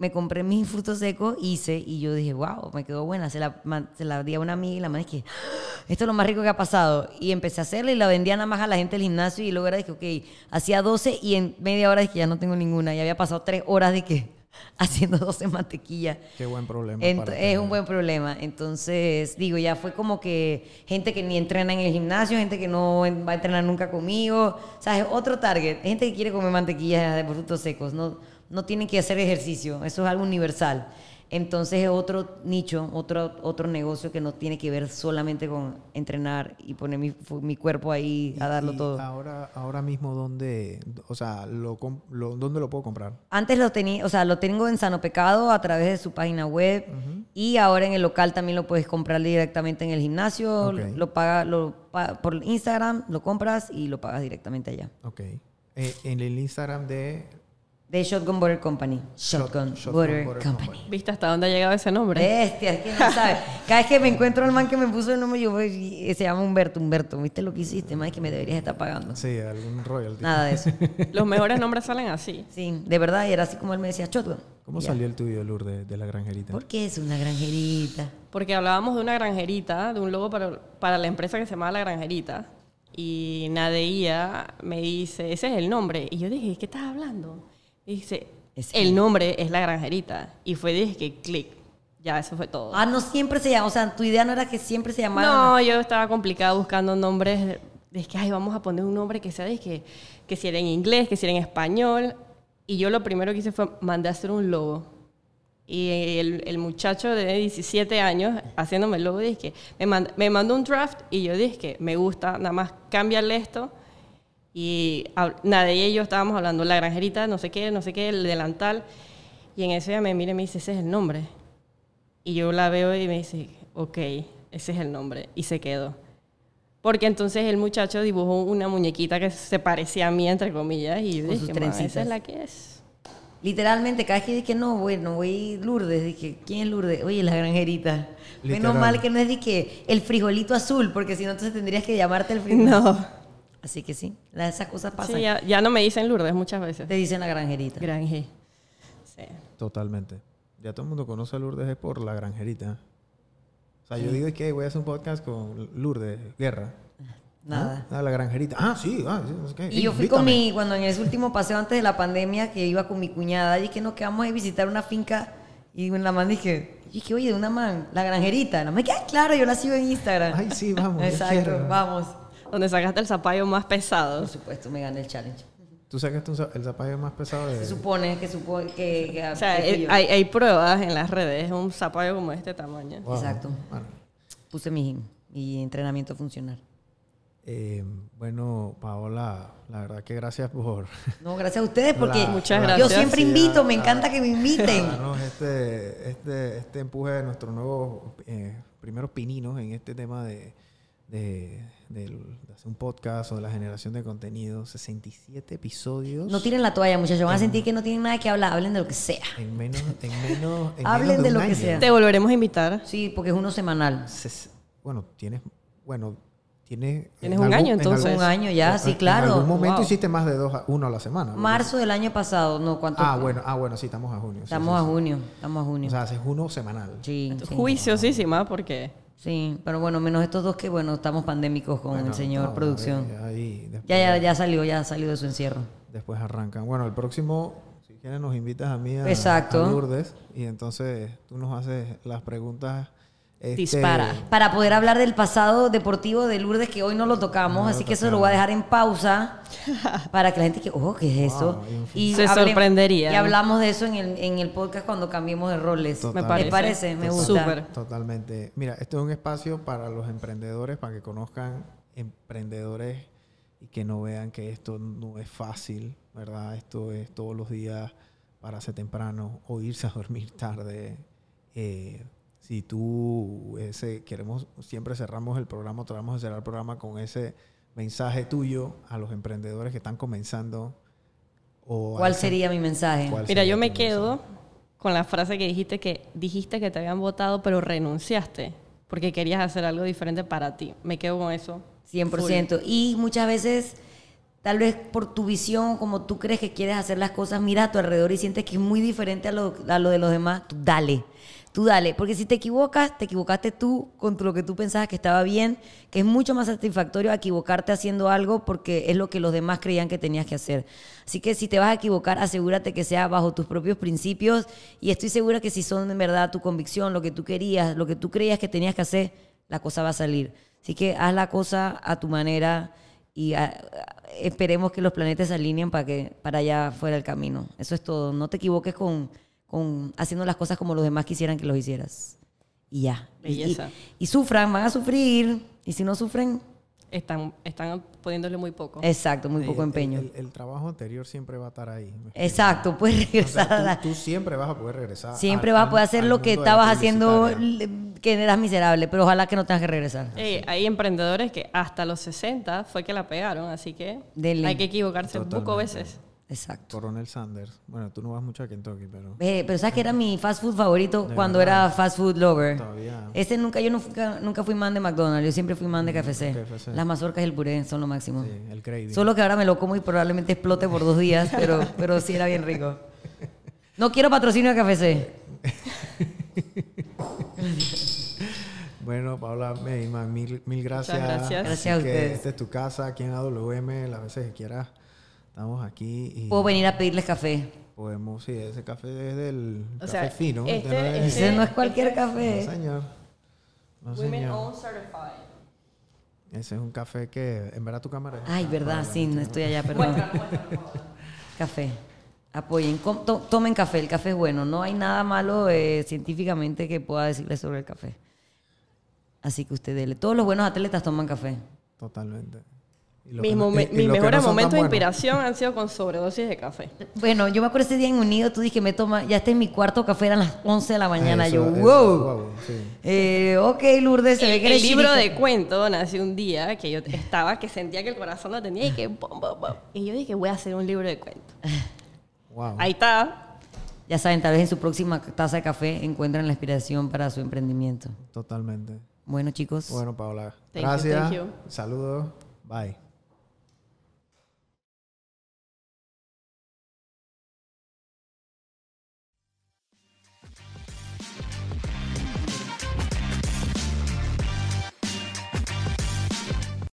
Me compré mis frutos secos, hice y yo dije, wow, me quedó buena. Se la, se la di a una amiga y la madre es que, "Ah, esto es lo más rico que ha pasado. Y empecé a hacerla y la vendía nada más a la gente del gimnasio y luego era de que, ok, hacía 12 y en media hora que ya no tengo ninguna. Y había pasado tres horas de que haciendo 12 mantequillas. Qué buen problema. Ent- para es tener. un buen problema. Entonces, digo, ya fue como que gente que ni entrena en el gimnasio, gente que no va a entrenar nunca conmigo. O sea, es otro target. Gente que quiere comer mantequilla de frutos secos. No, no tienen que hacer ejercicio. Eso es algo universal. Entonces es otro nicho, otro, otro negocio que no tiene que ver solamente con entrenar y poner mi, cuerpo ahí a darlo todo. Ahora, ahora mismo, ¿dónde, o sea, lo, ¿dónde lo puedo comprar? Antes lo tenía, o sea, lo tengo en Sano Pecado a través de su página web y ahora en el local también lo puedes comprar directamente en el gimnasio, lo paga, lo por Instagram, lo compras y lo pagas directamente allá. Ok. Eh, en el Instagram de De Shotgun Butter Company. Shotgun, Shotgun Butter, Butter Company. Company. ¿Viste hasta dónde ha llegado ese nombre? Bestia, es que no sabes. Cada vez que me encuentro el man que me puso el nombre, yo voy y se llama Humberto. Humberto, ¿viste lo que hiciste? Más que me deberías estar pagando. Sí, algún royalty. Nada de eso. Los mejores nombres salen así. Sí, de verdad, y era así como él me decía, Shotgun. ¿Cómo Ya. salió el tuyo, Lourdes, de la granjerita? ¿Por qué es una granjerita? Porque hablábamos de una granjerita, de un logo para, para la empresa que se llama La Granjerita. Y Nadeía me dice, ese es el nombre. Y yo dije, ¿qué estás hablando? Y dice, Es el nombre es La Granjerita. Y fue, dije, que clic. Ya, eso fue todo. Ah, no siempre se llama, o sea, tu idea no era que siempre se llamara. No, yo estaba complicada buscando nombres. Es que, ay, vamos a poner un nombre que sea de que, que si era en inglés, que si era en español. Y yo lo primero que hice fue mandé a hacer un logo. Y el, el muchacho de 17 años haciéndome el logo, dije me, mand- me mandó un draft y yo dije que me gusta, nada más cámbiale esto. Y Nadia y yo estábamos hablando, la granjerita, no sé qué, no sé qué, el delantal. Y en eso ella me mira y me dice, ese es el nombre. Y yo la veo y me dice, ok, ese es el nombre. Y se quedó. Porque entonces el muchacho dibujó una muñequita que se parecía a mí, entre comillas, y yo Con dije, sus "Ma, esa es la que es. Literalmente, cada vez que dije, no, bueno, voy Lourdes, dije, ¿quién es Lourdes? Oye, la granjerita. Menos Literal. mal que no es que el frijolito azul, porque si no, entonces tendrías que llamarte el frijolito. No. Así que sí, la- esas cosas pasan. Sí, ya, ya no me dicen Lourdes muchas veces. Te dicen la granjerita. Granje. Sí. Totalmente. Ya todo el mundo conoce a Lourdes es por la granjerita. O sea, yo digo es que voy a hacer un podcast con Lourdes Guerra. Nada. Ah, la granjerita. Ah, sí, ah, qué. Y yo fui con mi, cuando en ese último paseo antes de la pandemia, que iba con mi cuñada, y que no, que vamos a visitar una finca, y la man dije, y dije, oye, de una man, la granjerita. No me queda claro, yo la sigo en Instagram. Ay, sí, vamos. Exacto, vamos. Donde sacaste el zapallo más pesado. Por supuesto, me gané el challenge. Tú sacaste un el zapallo más pesado de... Se supone que supone que, que- O sea, que eh, yo. hay, hay pruebas en las redes. Es un zapallo como de este tamaño. Wow. Exacto. Bueno, puse mi, mi entrenamiento funcional. eh, bueno, Paola, la verdad que gracias por... No, gracias a ustedes porque La- Muchas gracias. yo siempre invito, me a- encanta que me inviten. este, este, este empuje de nuestros nuevos eh, primeros pininos en este tema de, de, del- de hacer un podcast o de la generación de contenido. 67 episodios. No tiren la toalla, muchachos, van a sentir que no tienen nada que hablar, hablen de lo que sea. En menos, en menos, en Hablen menos de un lo que sea. Te volveremos a invitar. Sí, porque es uno semanal. Bueno, tienes, bueno, tienes. Tienes en un año, en entonces. Un año ya, sí, en claro. algún momento Wow. hiciste más de dos, a- uno a la semana. Marzo del año pasado, no, ¿cuánto? Ah, bueno, ah, bueno, sí, estamos a junio. Estamos sí, a sí. junio, estamos a junio. O sea, haces uno semanal. sí, sí. Juiciosísima porque... Sí, pero bueno, menos estos dos que, bueno, estamos pandémicos con Bueno, el señor no, producción. ahí- ahí después- Ya, ya, ya salió, ya salió de su encierro. Después arrancan. Bueno, el próximo, si quieres, nos invitas a mí a, Exacto. a Lourdes y entonces tú nos haces las preguntas. Este, Dispara. Para poder hablar del pasado deportivo de Lourdes, que hoy no lo tocamos, No lo así que eso lo voy a dejar en pausa para que la gente que, oh, ¿qué es eso? Wow, Y Se sorprendería. Y hablamos de eso en el, en el podcast cuando cambiemos de roles. Me parece. ¿Te parece? Me gusta. Súper. Totalmente. Mira, esto es un espacio para los emprendedores, para que conozcan emprendedores y que no vean que esto no es fácil, ¿verdad? Esto es todos los días pararse temprano o irse a dormir tarde. Eh, si tú ese, queremos, siempre cerramos el programa, tratamos de cerrar el programa con ese mensaje tuyo a los emprendedores que están comenzando. O ¿Cuál ese- sería mi mensaje? ¿Cuál Mira, yo me mensaje? quedo con la frase que dijiste que dijiste que te habían votado, pero renunciaste porque querías hacer algo diferente para ti. Me quedo con eso. 100%. Y muchas veces, tal vez por tu visión, como tú crees que quieres hacer las cosas, mira a tu alrededor y sientes que es muy diferente a lo, a lo de los demás, tú dale. Tú dale, porque si te equivocas, te equivocaste tú con lo que tú pensabas que estaba bien, que es mucho más satisfactorio equivocarte haciendo algo porque es lo que los demás creían que tenías que hacer. Así que si te vas a equivocar, asegúrate que sea bajo tus propios principios y estoy segura que si son en verdad tu convicción, lo que tú querías, lo que tú creías que tenías que hacer, la cosa va a salir. Así que haz la cosa a tu manera y a- a- esperemos que los planetas se alineen para que para allá fuera el camino. Eso es todo. No te equivoques con, con haciendo las cosas como los demás quisieran que los hicieras. Y ya. Y- y- Belleza. Y, sufran, van a sufrir. Y si no sufren, Están, están poniéndole muy poco. exacto, muy Sí, poco el- empeño. El, el trabajo anterior siempre va a estar ahí. exacto, puedes O sea, regresar tú, tú siempre vas a poder regresar. Siempre al- vas a poder hacer lo que estabas haciendo, que eras miserable, pero ojalá que no tengas que regresar. Ey, hay emprendedores que hasta los 60 fue que la pegaron, así que Dele. hay que equivocarse poco Totalmente. veces. Exacto. Coronel Sanders. Bueno, tú no vas mucho a Kentucky, pero. Eh, pero sabes que era mi fast food favorito De cuando verdad. era fast food lover. Todavía. Ese nunca, yo nunca, nunca fui man de McDonald's, yo siempre fui man de KFC. KFC. Las mazorcas y el puré son lo máximo. Sí, el gravy. Solo que ahora me lo como y probablemente explote por dos días, pero, pero sí era bien rico. No quiero patrocinio de KFC. Bueno, Paula Meyman, mil, mil gracias. gracias. Gracias Así a ustedes. Esta es tu casa aquí en AWM, las veces que quieras. Estamos aquí y Puedo venir a pedirles café. podemos, sí, ese café es del O café sea, fino. este- no es- este- Ese no es cualquier No, café. señor. No, Women señor. Owned Certified. Ese es un café que, en verdad, tu cámara es- Ay, verdad, sí, no estoy allá, perdón. Café. Apoyen, to- tomen café, el café es bueno. No hay nada malo eh, científicamente que pueda decirles sobre el café. Así que usted dele. Todos los buenos atletas toman café. Totalmente. Mis, no- y- y mis mejores no momentos de inspiración han sido con sobredosis de café. Bueno, yo me acuerdo ese día en Unido, tú dijiste, me toma, ya está en mi cuarto café, eran las 11 de la mañana. Eso, yo, eso, wow. wow, sí. Eh, ok, Lourdes, se ve El, que el eres libro de cuento nació un día que yo estaba, que sentía que el corazón lo tenía y que... bom, bom, bom. Y yo dije, voy a hacer un libro de cuento. Wow. Ahí está. ya saben, tal vez en su próxima taza de café encuentran la inspiración para su emprendimiento. Totalmente. Bueno, chicos. Bueno, Paola. Thank you, gracias. thank you. Saludos. Bye.